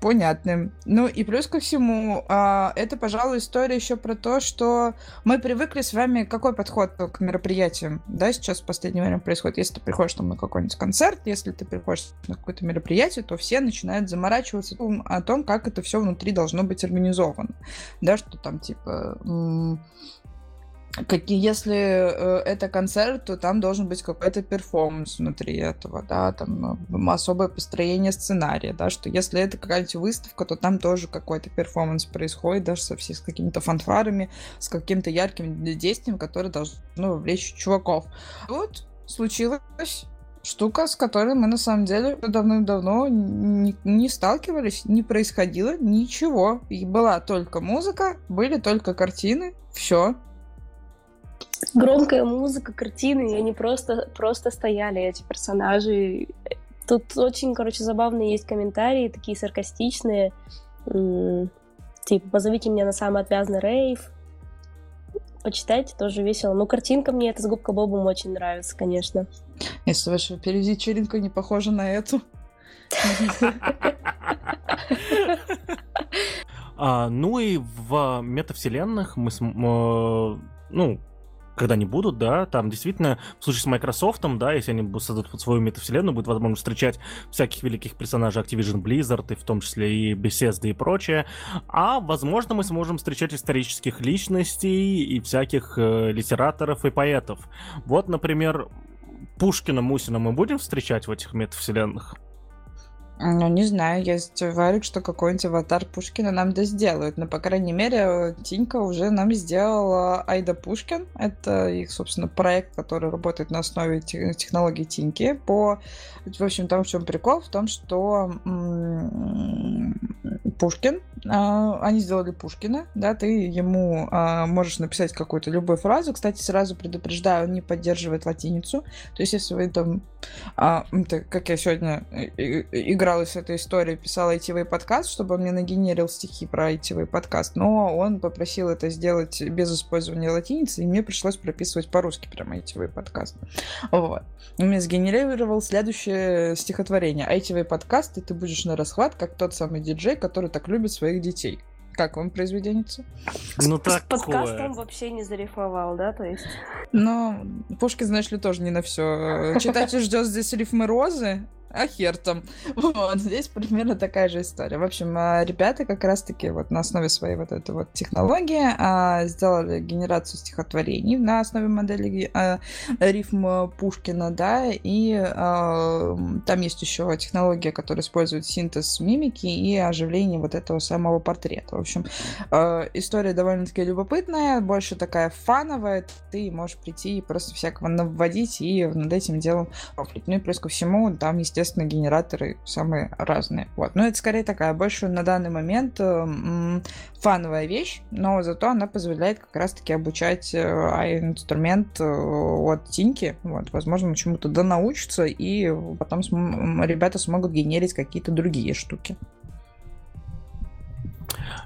понятным. Ну и плюс ко всему, а, это, пожалуй, история еще про то, что мы привыкли с вами, какой подход к мероприятиям, да, сейчас в последнее время происходит, если ты приходишь там на какой-нибудь концерт, если ты приходишь на какое-то мероприятие, то все начинают начинают заморачиваться о том, как это все внутри должно быть организовано. Да, что там типа какие, если э, это концерт, то там должен быть какой-то перформанс внутри этого, да, там особое построение сценария, да, что если это какая-нибудь выставка, то там тоже какой-то перформанс происходит, даже со все, с какими-то фанфарами, с каким-то ярким действием, которое должно вовлечь чуваков. Тут случилось штука, с которой мы на самом деле давным-давно не, сталкивались, не происходило ничего. И была только музыка, были только картины, все. Громкая музыка, картины, и они просто, просто стояли, эти персонажи. Тут очень, короче, забавные есть комментарии, такие саркастичные. Типа, позовите меня на самый отвязный рейв, почитайте, тоже весело. Ну, картинка мне эта с Губка Бобом очень нравится, конечно. Если ваша перевечеринка не похожа на эту. А, ну и в метавселенных мы, ну, когда они будут, да, там действительно, в случае с Microsoft, да, если они создадут свою метавселенную, будет возможно встречать всяких великих персонажей Activision Blizzard, и в том числе и Bethesda и прочее, а, возможно, мы сможем встречать исторических личностей и всяких э, литераторов и поэтов. Вот, например, Пушкина, Мусина мы будем встречать в этих метавселенных? Ну, не знаю, есть варик, что какой-нибудь аватар Пушкина нам да сделают. Но, по крайней мере, Тинька уже нам сделала Айда Пушкин. Это их, собственно, проект, который работает на основе технологии Тиньки. По... В общем, там в чем прикол? В том, что Пушкин, а, они сделали Пушкина, да, ты ему а, можешь написать какую-то любую фразу. Кстати, сразу предупреждаю, он не поддерживает латиницу. То есть, если вы там, а, как я сегодня играю игралась с этой историей, писала ITV подкаст, чтобы он мне нагенерил стихи про ITV подкаст, но он попросил это сделать без использования латиницы, и мне пришлось прописывать по-русски прямо ITV подкаст. Вот. Он мне сгенерировал следующее стихотворение. ITV подкаст, и ты будешь на расхват, как тот самый диджей, который так любит своих детей. Как вам произведение? Ну, так. С подкастом вообще не зарифмовал, да, то есть? Ну, Пушкин, знаешь ли, тоже не на все. Читатель ждет здесь рифмы розы, а хер там. Вот, здесь примерно такая же история. В общем, а, ребята как раз-таки вот на основе своей вот этой вот технологии а, сделали генерацию стихотворений на основе модели а, рифм Пушкина, да, и а, там есть еще технология, которая использует синтез мимики и оживление вот этого самого портрета. В общем, история довольно-таки любопытная, больше такая фановая, ты можешь прийти и просто всякого наводить и над этим делом рофлить. Ну и плюс ко всему, там, естественно, естественно, генераторы самые разные. Вот. Но это скорее такая больше на данный момент э, фановая вещь, но зато она позволяет как раз-таки обучать э, инструмент э, от Тиньки. Вот. Возможно, чему-то да научиться, и потом см- ребята смогут генерить какие-то другие штуки.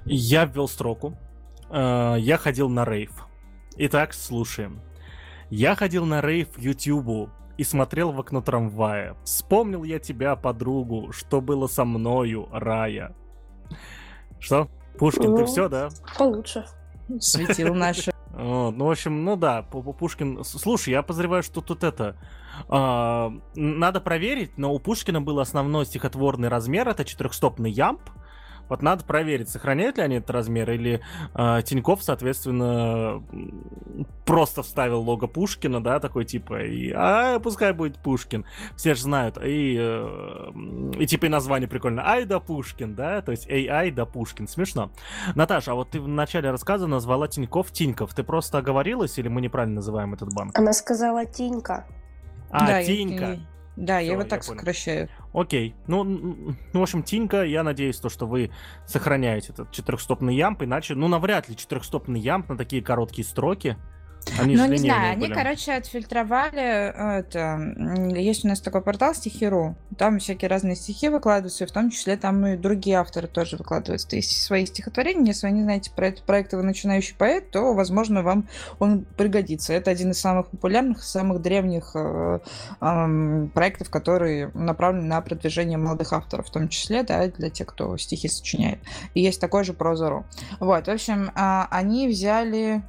Я ввел строку. Я ходил на рейв. Итак, слушаем. Я ходил на рейв Ютубу и смотрел в окно трамвая. Вспомнил я тебя, подругу, что было со мною, Рая. Что? Пушкин, ну, ты все, да? Получше. Светил наши. ну, в общем, ну да, Пушкин... Слушай, я подозреваю, что тут это... А, надо проверить, но у Пушкина был основной стихотворный размер, это четырехстопный ямб, вот надо проверить, сохраняют ли они этот размер, или э, Тиньков, соответственно, просто вставил лого Пушкина, да, такой типа, и а, пускай будет Пушкин. Все же знают. И, э, и типа и название прикольно. Ай да Пушкин, да, то есть AI да Пушкин. Смешно. Наташа, а вот ты в начале рассказа назвала Тиньков Тиньков. Ты просто оговорилась или мы неправильно называем этот банк? Она сказала Тинька. А, да, Тинька. Я... Да, Всё, я его так я сокращаю. Окей. Ну, ну, в общем, Тинька, я надеюсь, то, что вы сохраняете этот четырехстопный ямп, иначе, ну, навряд ли четырехстопный ямп на такие короткие строки. Они ну, не знаю, были. они, короче, отфильтровали это. Есть у нас такой портал Стихиру. Там всякие разные стихи выкладываются, и в том числе там и другие авторы тоже выкладываются. То есть свои стихотворения, если вы не знаете про этот проект, вы начинающий поэт, то, возможно, вам он пригодится. Это один из самых популярных, самых древних э, э, проектов, которые направлены на продвижение молодых авторов, в том числе, да, для тех, кто стихи сочиняет. И есть такой же прозору. Вот, в общем, э, они взяли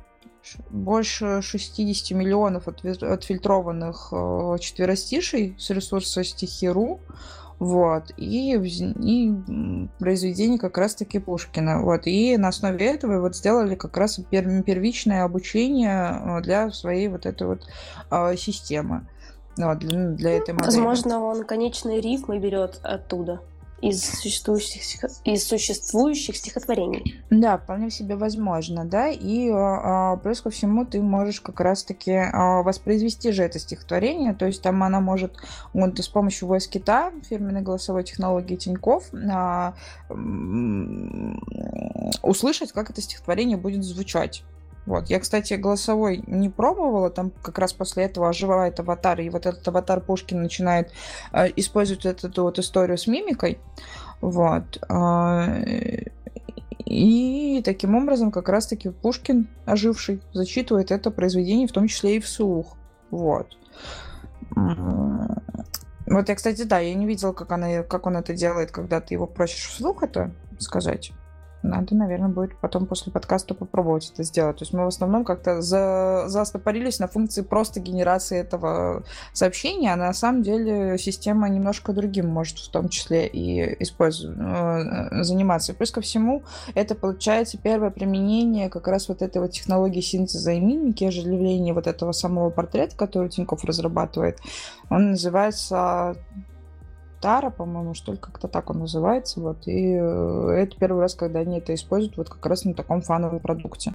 больше 60 миллионов отфильтрованных э, четверостишей с ресурса стихи.ру. Вот, и, и произведение как раз-таки Пушкина. Вот, и на основе этого вот сделали как раз первичное обучение э, для своей вот этой вот э, системы. Вот, для, для этой модели. Возможно, он конечные рифмы берет оттуда из существующих, из существующих стихотворений. Да, вполне себе возможно, да, и а, плюс ко всему ты можешь как раз-таки а, воспроизвести же это стихотворение, то есть там она может вот с помощью voice кита фирменной голосовой технологии Тиньков а, услышать, как это стихотворение будет звучать. Вот. Я, кстати, голосовой не пробовала, там как раз после этого оживает аватар, и вот этот аватар Пушкин начинает э, использовать эту вот историю с мимикой. Вот. Э, И таким образом как раз-таки Пушкин, оживший, зачитывает это произведение, в том числе и вслух. Вот. Вот я, кстати, да, я не видела, как, она, как он это делает, когда ты его просишь вслух это сказать. Надо, наверное, будет потом после подкаста попробовать это сделать. То есть мы в основном как-то за... застопорились на функции просто генерации этого сообщения, а на самом деле система немножко другим может в том числе и использовать, э, заниматься. Плюс ко всему, это получается первое применение как раз вот этой вот технологии синтеза и мимики, оживления вот этого самого портрета, который Тиньков разрабатывает. Он называется Тара, по-моему, что ли, как-то так он называется. Вот, и э, это первый раз, когда они это используют вот как раз на таком фановом продукте.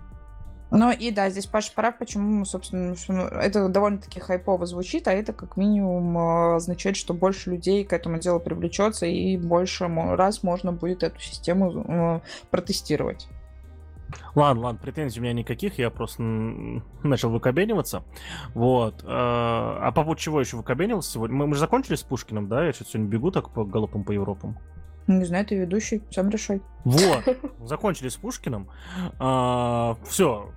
Ну и да, здесь Паша прав, почему, собственно, это довольно-таки хайпово звучит, а это как минимум э, означает, что больше людей к этому делу привлечется и больше раз можно будет эту систему э, протестировать. Ладно, ладно, претензий у меня никаких, я просто начал выкобениваться. Вот. Э, а по поводу чего еще выкобенивался сегодня? Мы, мы же закончили с Пушкиным, да? Я что-то сегодня бегу так по галопам по Европам. Не знаю, ты ведущий, сам решай. Вот, закончили с Пушкиным. А, все,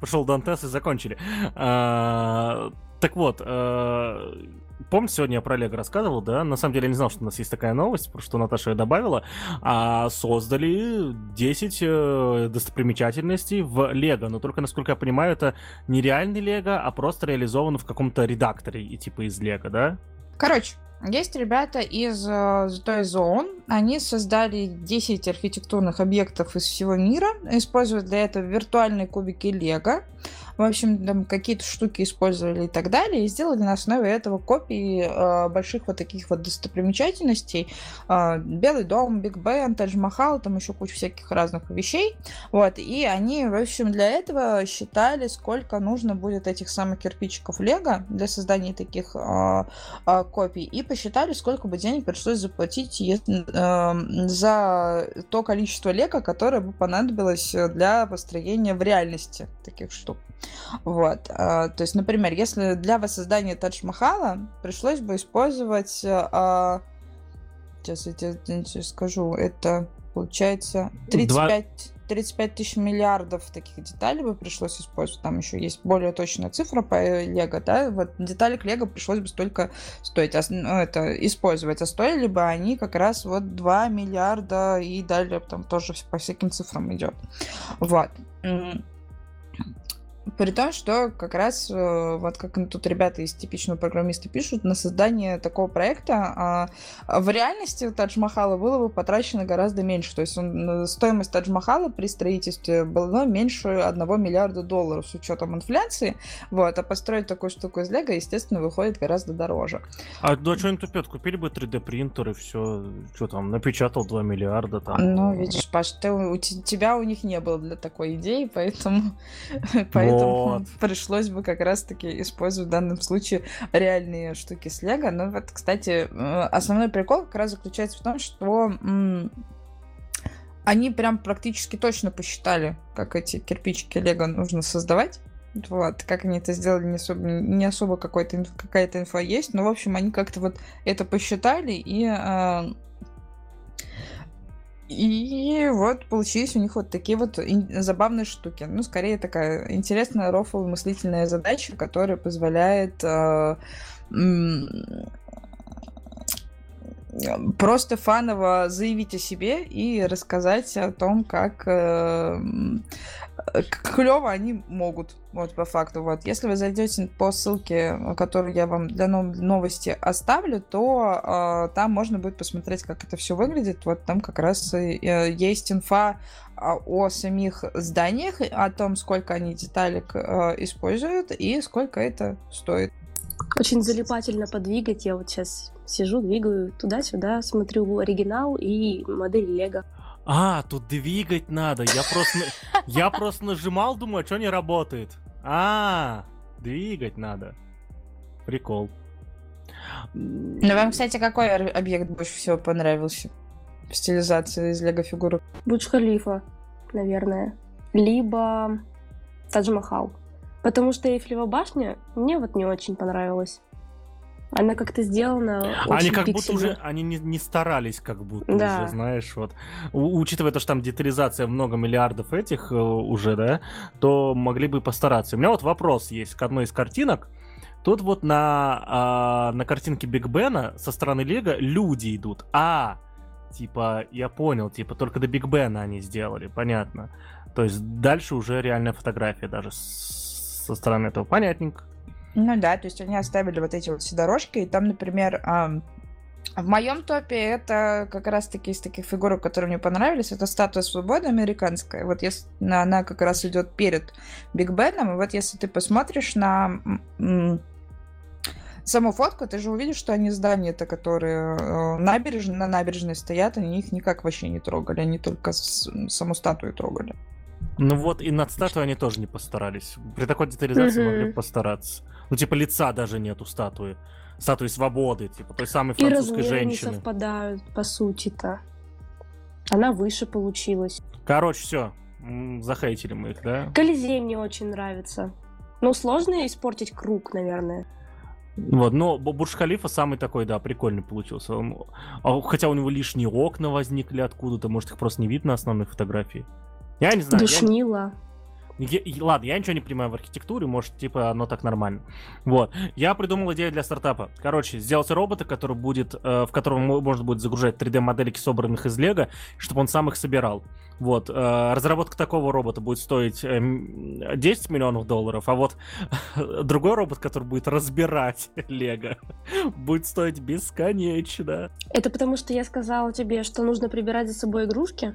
пошел Дантес и закончили. А, так вот, а, Помните, сегодня я про Лего рассказывал, да? На самом деле я не знал, что у нас есть такая новость, просто что Наташа ее добавила. А создали 10 э, достопримечательностей в Лего. Но только, насколько я понимаю, это не реальный Лего, а просто реализовано в каком-то редакторе, и типа из Лего, да? Короче, есть ребята из Toy Zone. Они создали 10 архитектурных объектов из всего мира, используя для этого виртуальные кубики Лего. В общем, там какие-то штуки использовали и так далее, и сделали на основе этого копии э, больших вот таких вот достопримечательностей. Э, Белый дом, Биг Бен, Тадж Махал, там еще куча всяких разных вещей. Вот, и они, в общем, для этого считали, сколько нужно будет этих самых кирпичиков Лего для создания таких э, э, копий, и посчитали, сколько бы денег пришлось заплатить если, э, за то количество Лего, которое бы понадобилось для построения в реальности таких штук. Вот. А, то есть, например, если для воссоздания Тадж-Махала пришлось бы использовать... А, сейчас я тебе скажу. Это получается 35... 2... 35 тысяч миллиардов таких деталей бы пришлось использовать. Там еще есть более точная цифра по Лего, да, вот детали к Лего пришлось бы столько стоить, ну, это использовать, а стоили бы они как раз вот 2 миллиарда и далее там тоже по всяким цифрам идет. Вот. При том, что как раз, э, вот как тут ребята из типичного программиста пишут, на создание такого проекта а, в реальности Тадж Махала было бы потрачено гораздо меньше. То есть он, стоимость Тадж Махала при строительстве была меньше 1 миллиарда долларов с учетом инфляции. Вот, а построить такую штуку из Лего, естественно, выходит гораздо дороже. А да что-нибудь тупят, купили бы 3D принтер и все, что там, напечатал 2 миллиарда там. Ну, видишь, Паш, ты, у тебя у них не было для такой идеи, поэтому, поэтому вот. пришлось бы как раз-таки использовать в данном случае реальные штуки с Лего. Но вот, кстати, э, основной прикол как раз заключается в том, что они прям практически точно посчитали, как эти кирпичики Лего нужно создавать. Вот, как они это сделали, не особо, не особо какой-то, какая-то инфа есть, но, в общем, они как-то вот это посчитали и э, и вот получились у них вот такие вот забавные штуки. Ну, скорее такая интересная рофл мыслительная задача, которая позволяет э, просто фаново заявить о себе и рассказать о том, как э, клево они могут, вот по факту. Вот. Если вы зайдете по ссылке, которую я вам для новости оставлю, то э, там можно будет посмотреть, как это все выглядит. Вот там как раз э, есть инфа а, о самих зданиях, о том, сколько они деталек э, используют и сколько это стоит. Очень залипательно подвигать. Я вот сейчас сижу, двигаю туда-сюда, смотрю оригинал и модель Лего. А, тут двигать надо. Я просто, я просто нажимал, думаю, что не работает. А, двигать надо. Прикол. Ну, вам, кстати, какой объект больше всего понравился? В стилизации из лего фигурок? Будж Халифа, наверное. Либо Тадж Махал. Потому что Эйфелева башня мне вот не очень понравилась. Она как-то сделана Они как будто пиксельно. уже, они не, не старались как будто Да. уже, знаешь, вот. У- учитывая то, что там детализация много миллиардов этих э, уже, да, то могли бы постараться. У меня вот вопрос есть к одной из картинок. Тут вот на, а, на картинке Биг Бена со стороны Лего люди идут. А, типа, я понял, типа, только до Биг Бена они сделали, понятно. То есть дальше уже реальная фотография даже со стороны этого. Понятненько. Ну да, то есть они оставили вот эти вот все дорожки, и там, например, в моем топе это как раз-таки из таких фигурок, которые мне понравились, это статуя свободы американская. Вот если на- она как раз идет перед Биг Беном, и вот если ты посмотришь на саму фотку, ты же увидишь, что они здания-то, которые э, набережные, на набережной стоят, они их никак вообще не трогали, они только саму статую трогали. Ну вот и над статуей они тоже не постарались. При такой детализации могли постараться. Ну типа лица даже нету статуи. Статуи свободы, типа той самой И французской не женщины. совпадают, по сути-то. Она выше получилась. Короче, все. Захейтили мы их, да? Колизей мне очень нравится. Ну, сложно испортить круг, наверное. Вот, но Бу- Бурдж-Халифа самый такой, да, прикольный получился. Он- а, Хотя у него лишние окна возникли откуда-то, может их просто не видно на основной фотографии. Я не знаю. я- Душнила. Я- ладно, я ничего не понимаю в архитектуре, может, типа, оно так нормально. Вот. Я придумал идею для стартапа. Короче, сделать робота, который будет, э, в котором мо- можно будет загружать 3D-модельки, собранных из Лего, чтобы он сам их собирал. Вот. э, разработка такого робота будет стоить э, м, 10 миллионов долларов, а вот другой робот, который будет разбирать Лего, будет стоить бесконечно. Это потому, что я сказала тебе, что нужно прибирать за собой игрушки?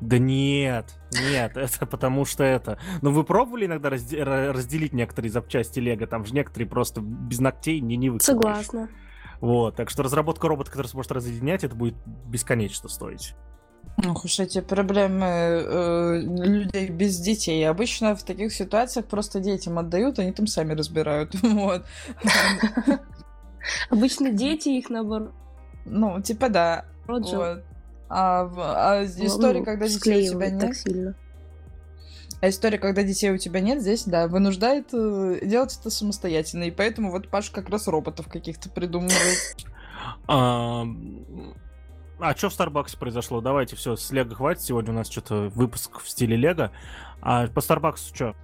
Да нет, нет, это потому что это. Ну вы пробовали иногда разде- ра- разделить некоторые запчасти Лего? Там же некоторые просто без ногтей не не выкопаешь. Согласна. Вот, так что разработка робота, который сможет разъединять, это будет бесконечно стоить. Ох уж эти проблемы э, людей без детей. Обычно в таких ситуациях просто детям отдают, они там сами разбирают. Вот. Обычно дети их наоборот Ну, типа да. Вот. А, а история, ну, когда детей у тебя склеивают так нет, сильно. а история, когда детей у тебя нет, здесь, да, вынуждает э, делать это самостоятельно. И поэтому вот Паша как раз роботов каких-то придумывает. А, а что в Starbucks произошло? Давайте, все, с Лего хватит. Сегодня у нас что-то выпуск в стиле Лего. А по Starbucks что?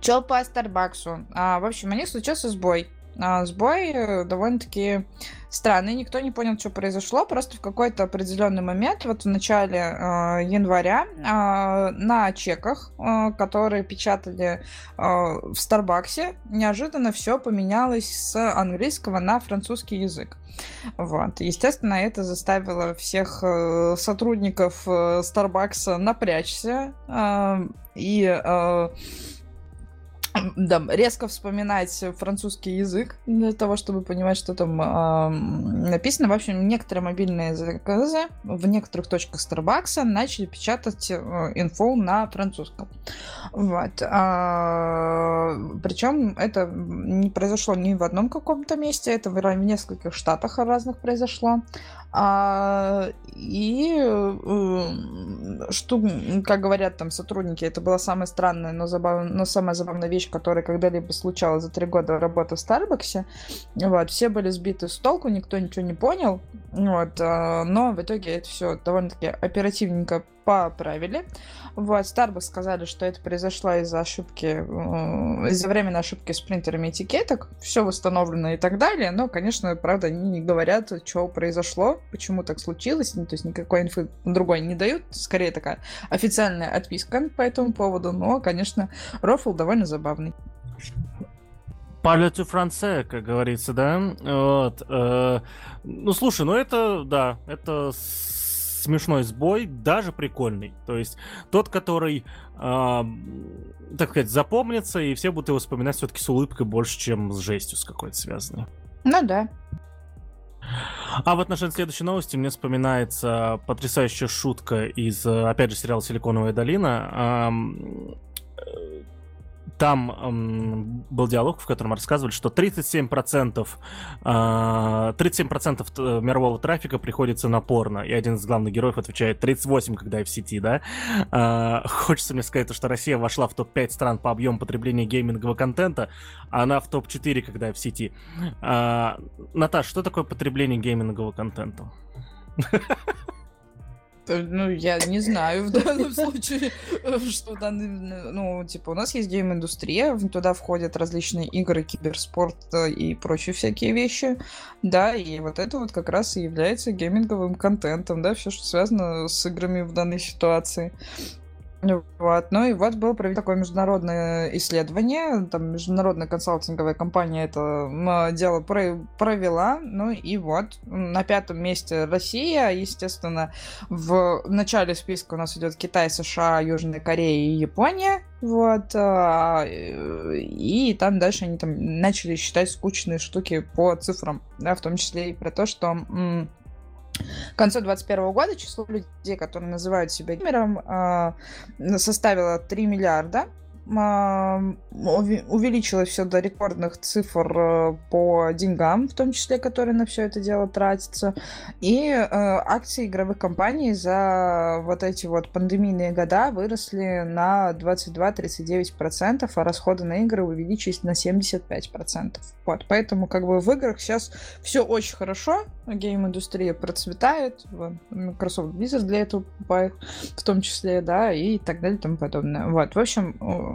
Чё по Старбаксу? А, в общем, у них случился сбой. А, сбой э, довольно-таки странный. Никто не понял, что произошло. Просто в какой-то определенный момент, вот в начале э, января, э, на чеках, э, которые печатали э, в Старбаксе, неожиданно все поменялось с английского на французский язык. Вот. Естественно, это заставило всех э, сотрудников э, Старбакса напрячься э, и э, да, резко вспоминать французский язык для того, чтобы понимать, что там э, написано. В общем, некоторые мобильные заказы в некоторых точках Старбакса начали печатать э, инфо на французском. Вот. причем это не произошло ни в одном каком-то месте, это в нескольких штатах разных произошло. А, и э, что, как говорят там сотрудники, это была самая странная, но, забав... но самая забавная вещь, которая когда-либо случалась за три года работы в Старбаксе. Вот, все были сбиты с толку, никто ничего не понял. Вот, а, но в итоге это все довольно-таки оперативненько поправили. Вот, Starbucks сказали, что это произошло из-за ошибки, из-за временной ошибки с принтерами этикеток. Все восстановлено и так далее. Но, конечно, правда, они не говорят, что произошло, почему так случилось. Ну, то есть никакой инфы другой не дают. Скорее такая официальная отписка по этому поводу. Но, конечно, рофл довольно забавный. Полету франце, как говорится, да? Вот. э, ну, слушай, ну это, да, это смешной сбой, даже прикольный. То есть тот, который, э, так сказать, запомнится, и все будут его вспоминать все-таки с улыбкой больше, чем с жестью с какой-то связанной. Ну да. А в отношении следующей новости мне вспоминается потрясающая шутка из, опять же, сериала «Силиконовая долина». Ам, э, там эм, был диалог, в котором рассказывали, что 37%, э, 37% мирового трафика приходится на порно, и один из главных героев отвечает 38, когда я в сети, да? Э, хочется мне сказать, что Россия вошла в топ-5 стран по объему потребления геймингового контента, а она в топ-4, когда я в сети. Э, Наташ, что такое потребление геймингового контента? Ну, я не знаю в данном случае, что данный, ну, типа, у нас есть гейм-индустрия, туда входят различные игры, киберспорт э, и прочие всякие вещи, да, и вот это вот как раз и является гейминговым контентом, да, все, что связано с играми в данной ситуации. Вот. Ну и вот было проведено такое международное исследование, там международная консалтинговая компания это дело провела, ну и вот на пятом месте Россия, естественно, в начале списка у нас идет Китай, США, Южная Корея и Япония, вот, а, и там дальше они там начали считать скучные штуки по цифрам, да, в том числе и про то, что к концу 2021 года число людей, которые называют себя геймером, а, составило 3 миллиарда увеличилось все до рекордных цифр э, по деньгам, в том числе, которые на все это дело тратятся. И э, акции игровых компаний за вот эти вот пандемийные года выросли на 22-39%, а расходы на игры увеличились на 75%. Вот, поэтому как бы в играх сейчас все очень хорошо, гейм-индустрия процветает, Microsoft Blizzard для этого в том числе, да, и так далее и тому подобное. Вот, в общем,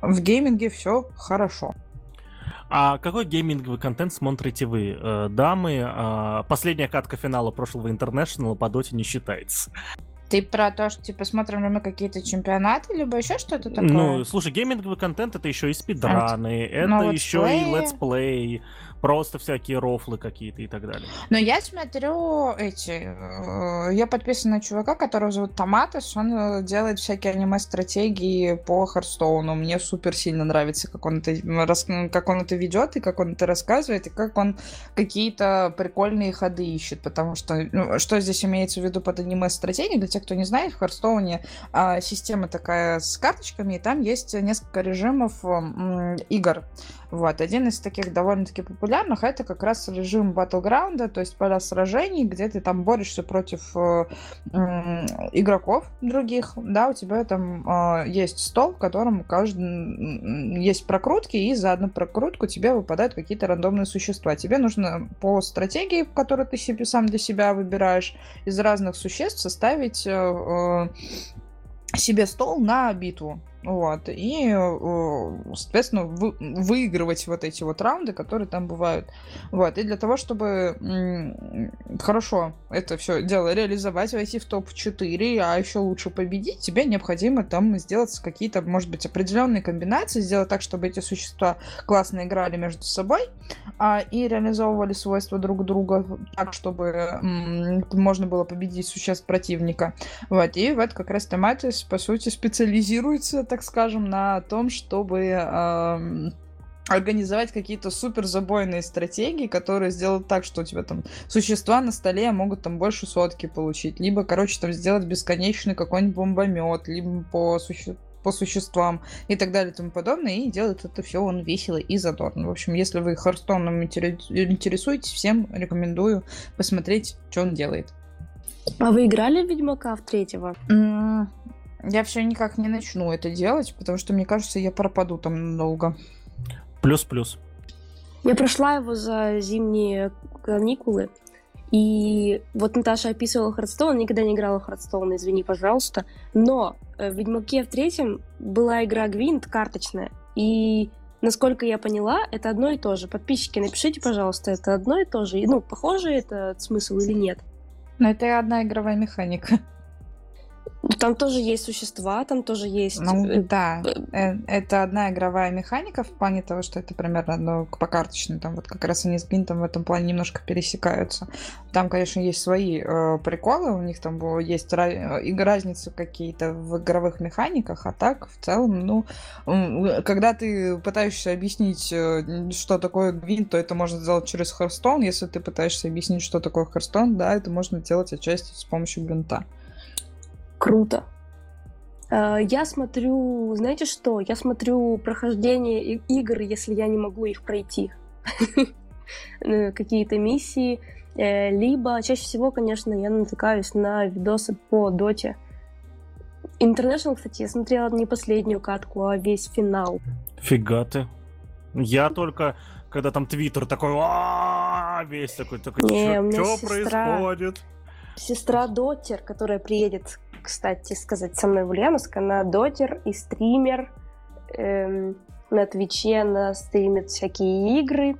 в гейминге все хорошо. А какой гейминговый контент смотрите вы, э, дамы? А, последняя катка финала прошлого International по доте не считается. Ты про то, что типа смотрим ли мы какие-то чемпионаты, либо еще что-то такое? Ну, слушай, гейминговый контент это еще и спидраны, а, это ну, еще и летсплей, просто всякие рофлы какие-то и так далее. Но я смотрю эти... Э, я подписана на чувака, которого зовут Томатос, он э, делает всякие аниме-стратегии по Hearthstone у. Мне супер сильно нравится, как он это, как он это ведет, и как он это рассказывает, и как он какие-то прикольные ходы ищет, потому что... Ну, что здесь имеется в виду под аниме-стратегией? Для тех, кто не знает, в Hearthstone е а, система такая с карточками, и там есть несколько режимов игр. Вот. Один из таких довольно-таки популярных это как раз режим Battleground, то есть поля сражений, где ты там борешься против э, игроков других, да, у тебя там э, есть стол, в котором каждый, есть прокрутки, и за одну прокрутку тебе выпадают какие-то рандомные существа. Тебе нужно по стратегии, которую ты себе сам для себя выбираешь, из разных существ составить э, э себе стол на битву. Вот. И, э, соответственно, вы, выигрывать вот эти вот раунды, которые там бывают. Вот. И для того, чтобы хорошо это все дело реализовать, войти в топ-4, а еще лучше победить, тебе необходимо там сделать какие-то, может быть, определенные комбинации, сделать так, чтобы эти существа классно играли между собой а, и реализовывали свойства друг друга так, чтобы можно было победить существ противника. Вот. И вот как раз Томатис, по сути, специализируется, так скажем, на том, чтобы э, организовать какие-то супер забойные стратегии, которые сделают так, что у тебя там существа на столе могут там больше сотки получить, либо, короче, там сделать бесконечный какой-нибудь бомбомет, либо по суще по существам и так далее и тому подобное, и делает это все он весело и задорно. В общем, если вы Hearthstone ом интересуетесь, всем рекомендую посмотреть, что он делает. А вы играли в Ведьмака в третьего? Я все никак не начну это делать, потому что, мне кажется, я пропаду там долго. Плюс-плюс. Я прошла его за зимние каникулы. И вот Наташа описывала Hearthstone, никогда не играла в Hearthstone, извини, пожалуйста. Но э, в Ведьмаке в третьем была игра Гвинт карточная. И насколько я поняла, это одно и то же. Подписчики, напишите, пожалуйста, это одно и то же. Ну, похоже это смысл или нет? Но это одна игровая механика. Там тоже есть существа, там тоже есть... Ну, э, да, э, это одна игровая механика в плане того, что это примерно одно по карточной. Там вот как раз они с Гвинтом в этом плане немножко пересекаются. Там, конечно, есть свои э, приколы, у них там было, есть э, разницы какие-то в игровых механиках, а так, в целом, ну, когда ты пытаешься объяснить, что такое Гвинт, то это можно сделать через Харстон. Если ты пытаешься объяснить, что такое Харстон, да, это можно делать отчасти с помощью Гвинта. Круто. Э, я смотрю, знаете что? Я смотрю прохождение игр, если я не могу их пройти. Э, какие-то миссии. Э, либо чаще всего, конечно, я натыкаюсь на видосы по доте. International, кстати, я смотрела не последнюю катку, а весь финал. Фига ты. Я только, когда там твиттер такой, весь такой, такой, что происходит? Сестра Дотер, которая приедет кстати, сказать, со мной в Ульяновск. Она дотер и стример. Эм, на Твиче она стримит всякие игры.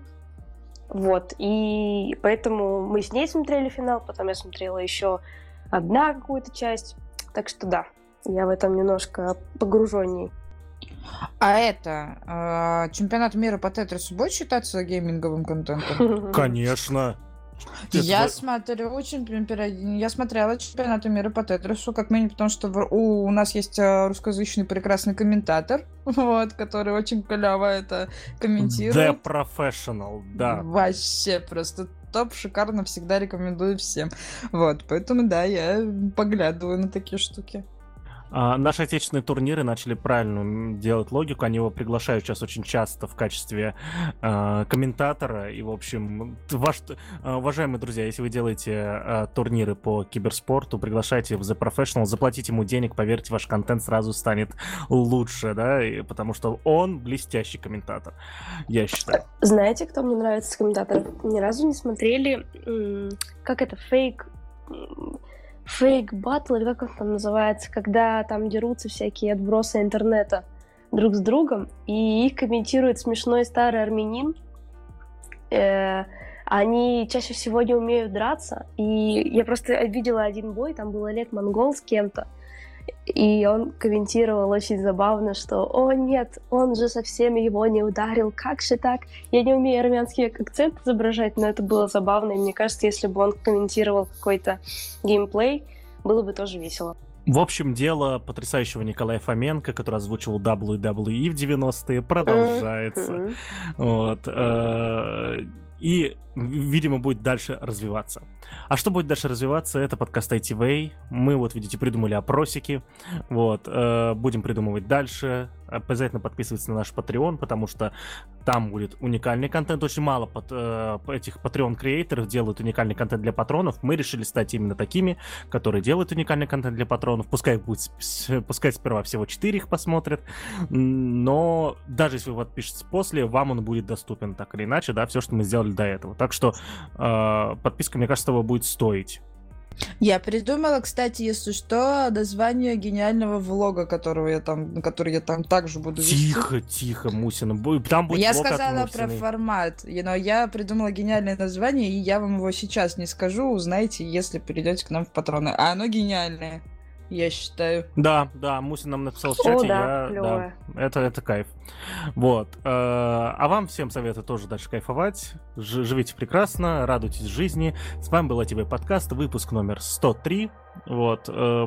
Вот, и поэтому мы с ней смотрели финал, потом я смотрела еще одна какую-то часть. Так что да, я в этом немножко погруженней. А это, э, чемпионат мира по Тетрису будет считаться гейминговым контентом? Конечно. Я это... смотрю очень я смотрела чемпионаты мира по Тетрису, как минимум, потому что у, у нас есть э, русскоязычный прекрасный комментатор, вот, который очень клево это комментирует. The Professional, да. Вообще просто топ, шикарно, всегда рекомендую всем. Вот, поэтому да, я поглядываю на такие штуки. А, наши отечественные турниры начали правильно делать логику. Они его приглашают сейчас очень часто в качестве э, комментатора. И, в общем, ваш, э, уважаемые друзья, если вы делаете э, турниры по киберспорту, приглашайте в The Professional, заплатите ему денег, поверьте, ваш контент сразу станет лучше, да, и, потому что он блестящий комментатор, я считаю. Знаете, кто мне нравится комментатор? Ни разу не смотрели, как это, фейк фейк батл, или как он там называется, когда там дерутся всякие отбросы интернета друг с другом, и их комментирует смешной старый армянин. Э, они чаще всего не умеют драться, и я просто видела один бой, там был Олег Монгол с кем-то, и он комментировал очень забавно, что «О, нет, он же совсем его не ударил, как же так?» Я не умею армянский акцент изображать, но это было забавно, и мне кажется, если бы он комментировал какой-то геймплей, было бы тоже весело. В общем, дело потрясающего Николая Фоменко, который озвучивал WWE в 90-е, продолжается. Mm-hmm. Вот. Э, и, видимо, будет дальше развиваться. А что будет дальше развиваться, это подкаст ITV. Мы, вот, видите, придумали опросики. Вот, э, будем придумывать дальше. Обязательно подписывайтесь на наш Patreon, потому что там будет уникальный контент. Очень мало под, э, этих Patreon-креаторов делают уникальный контент для патронов. Мы решили стать именно такими, которые делают уникальный контент для патронов. Пускай будет, пускай сперва всего 4 их посмотрят, но даже если вы подпишетесь после, вам он будет доступен так или иначе, да, все, что мы сделали до этого. Так что э, подписка, мне кажется, того будет стоить. Я придумала, кстати, если что, название гениального влога, которого я там, который я там также буду вести. Тихо, тихо, Мусина. Там будет Я сказала про формат, но я придумала гениальное название, и я вам его сейчас не скажу, узнаете, если придете к нам в патроны. А оно гениальное я считаю. Да, да, Мусин нам написал в чате. О, да, я, да, это, это кайф. Вот. Э, а вам всем советую тоже дальше кайфовать. Живите прекрасно, радуйтесь жизни. С вами был ТВ подкаст, выпуск номер 103. Вот. Э,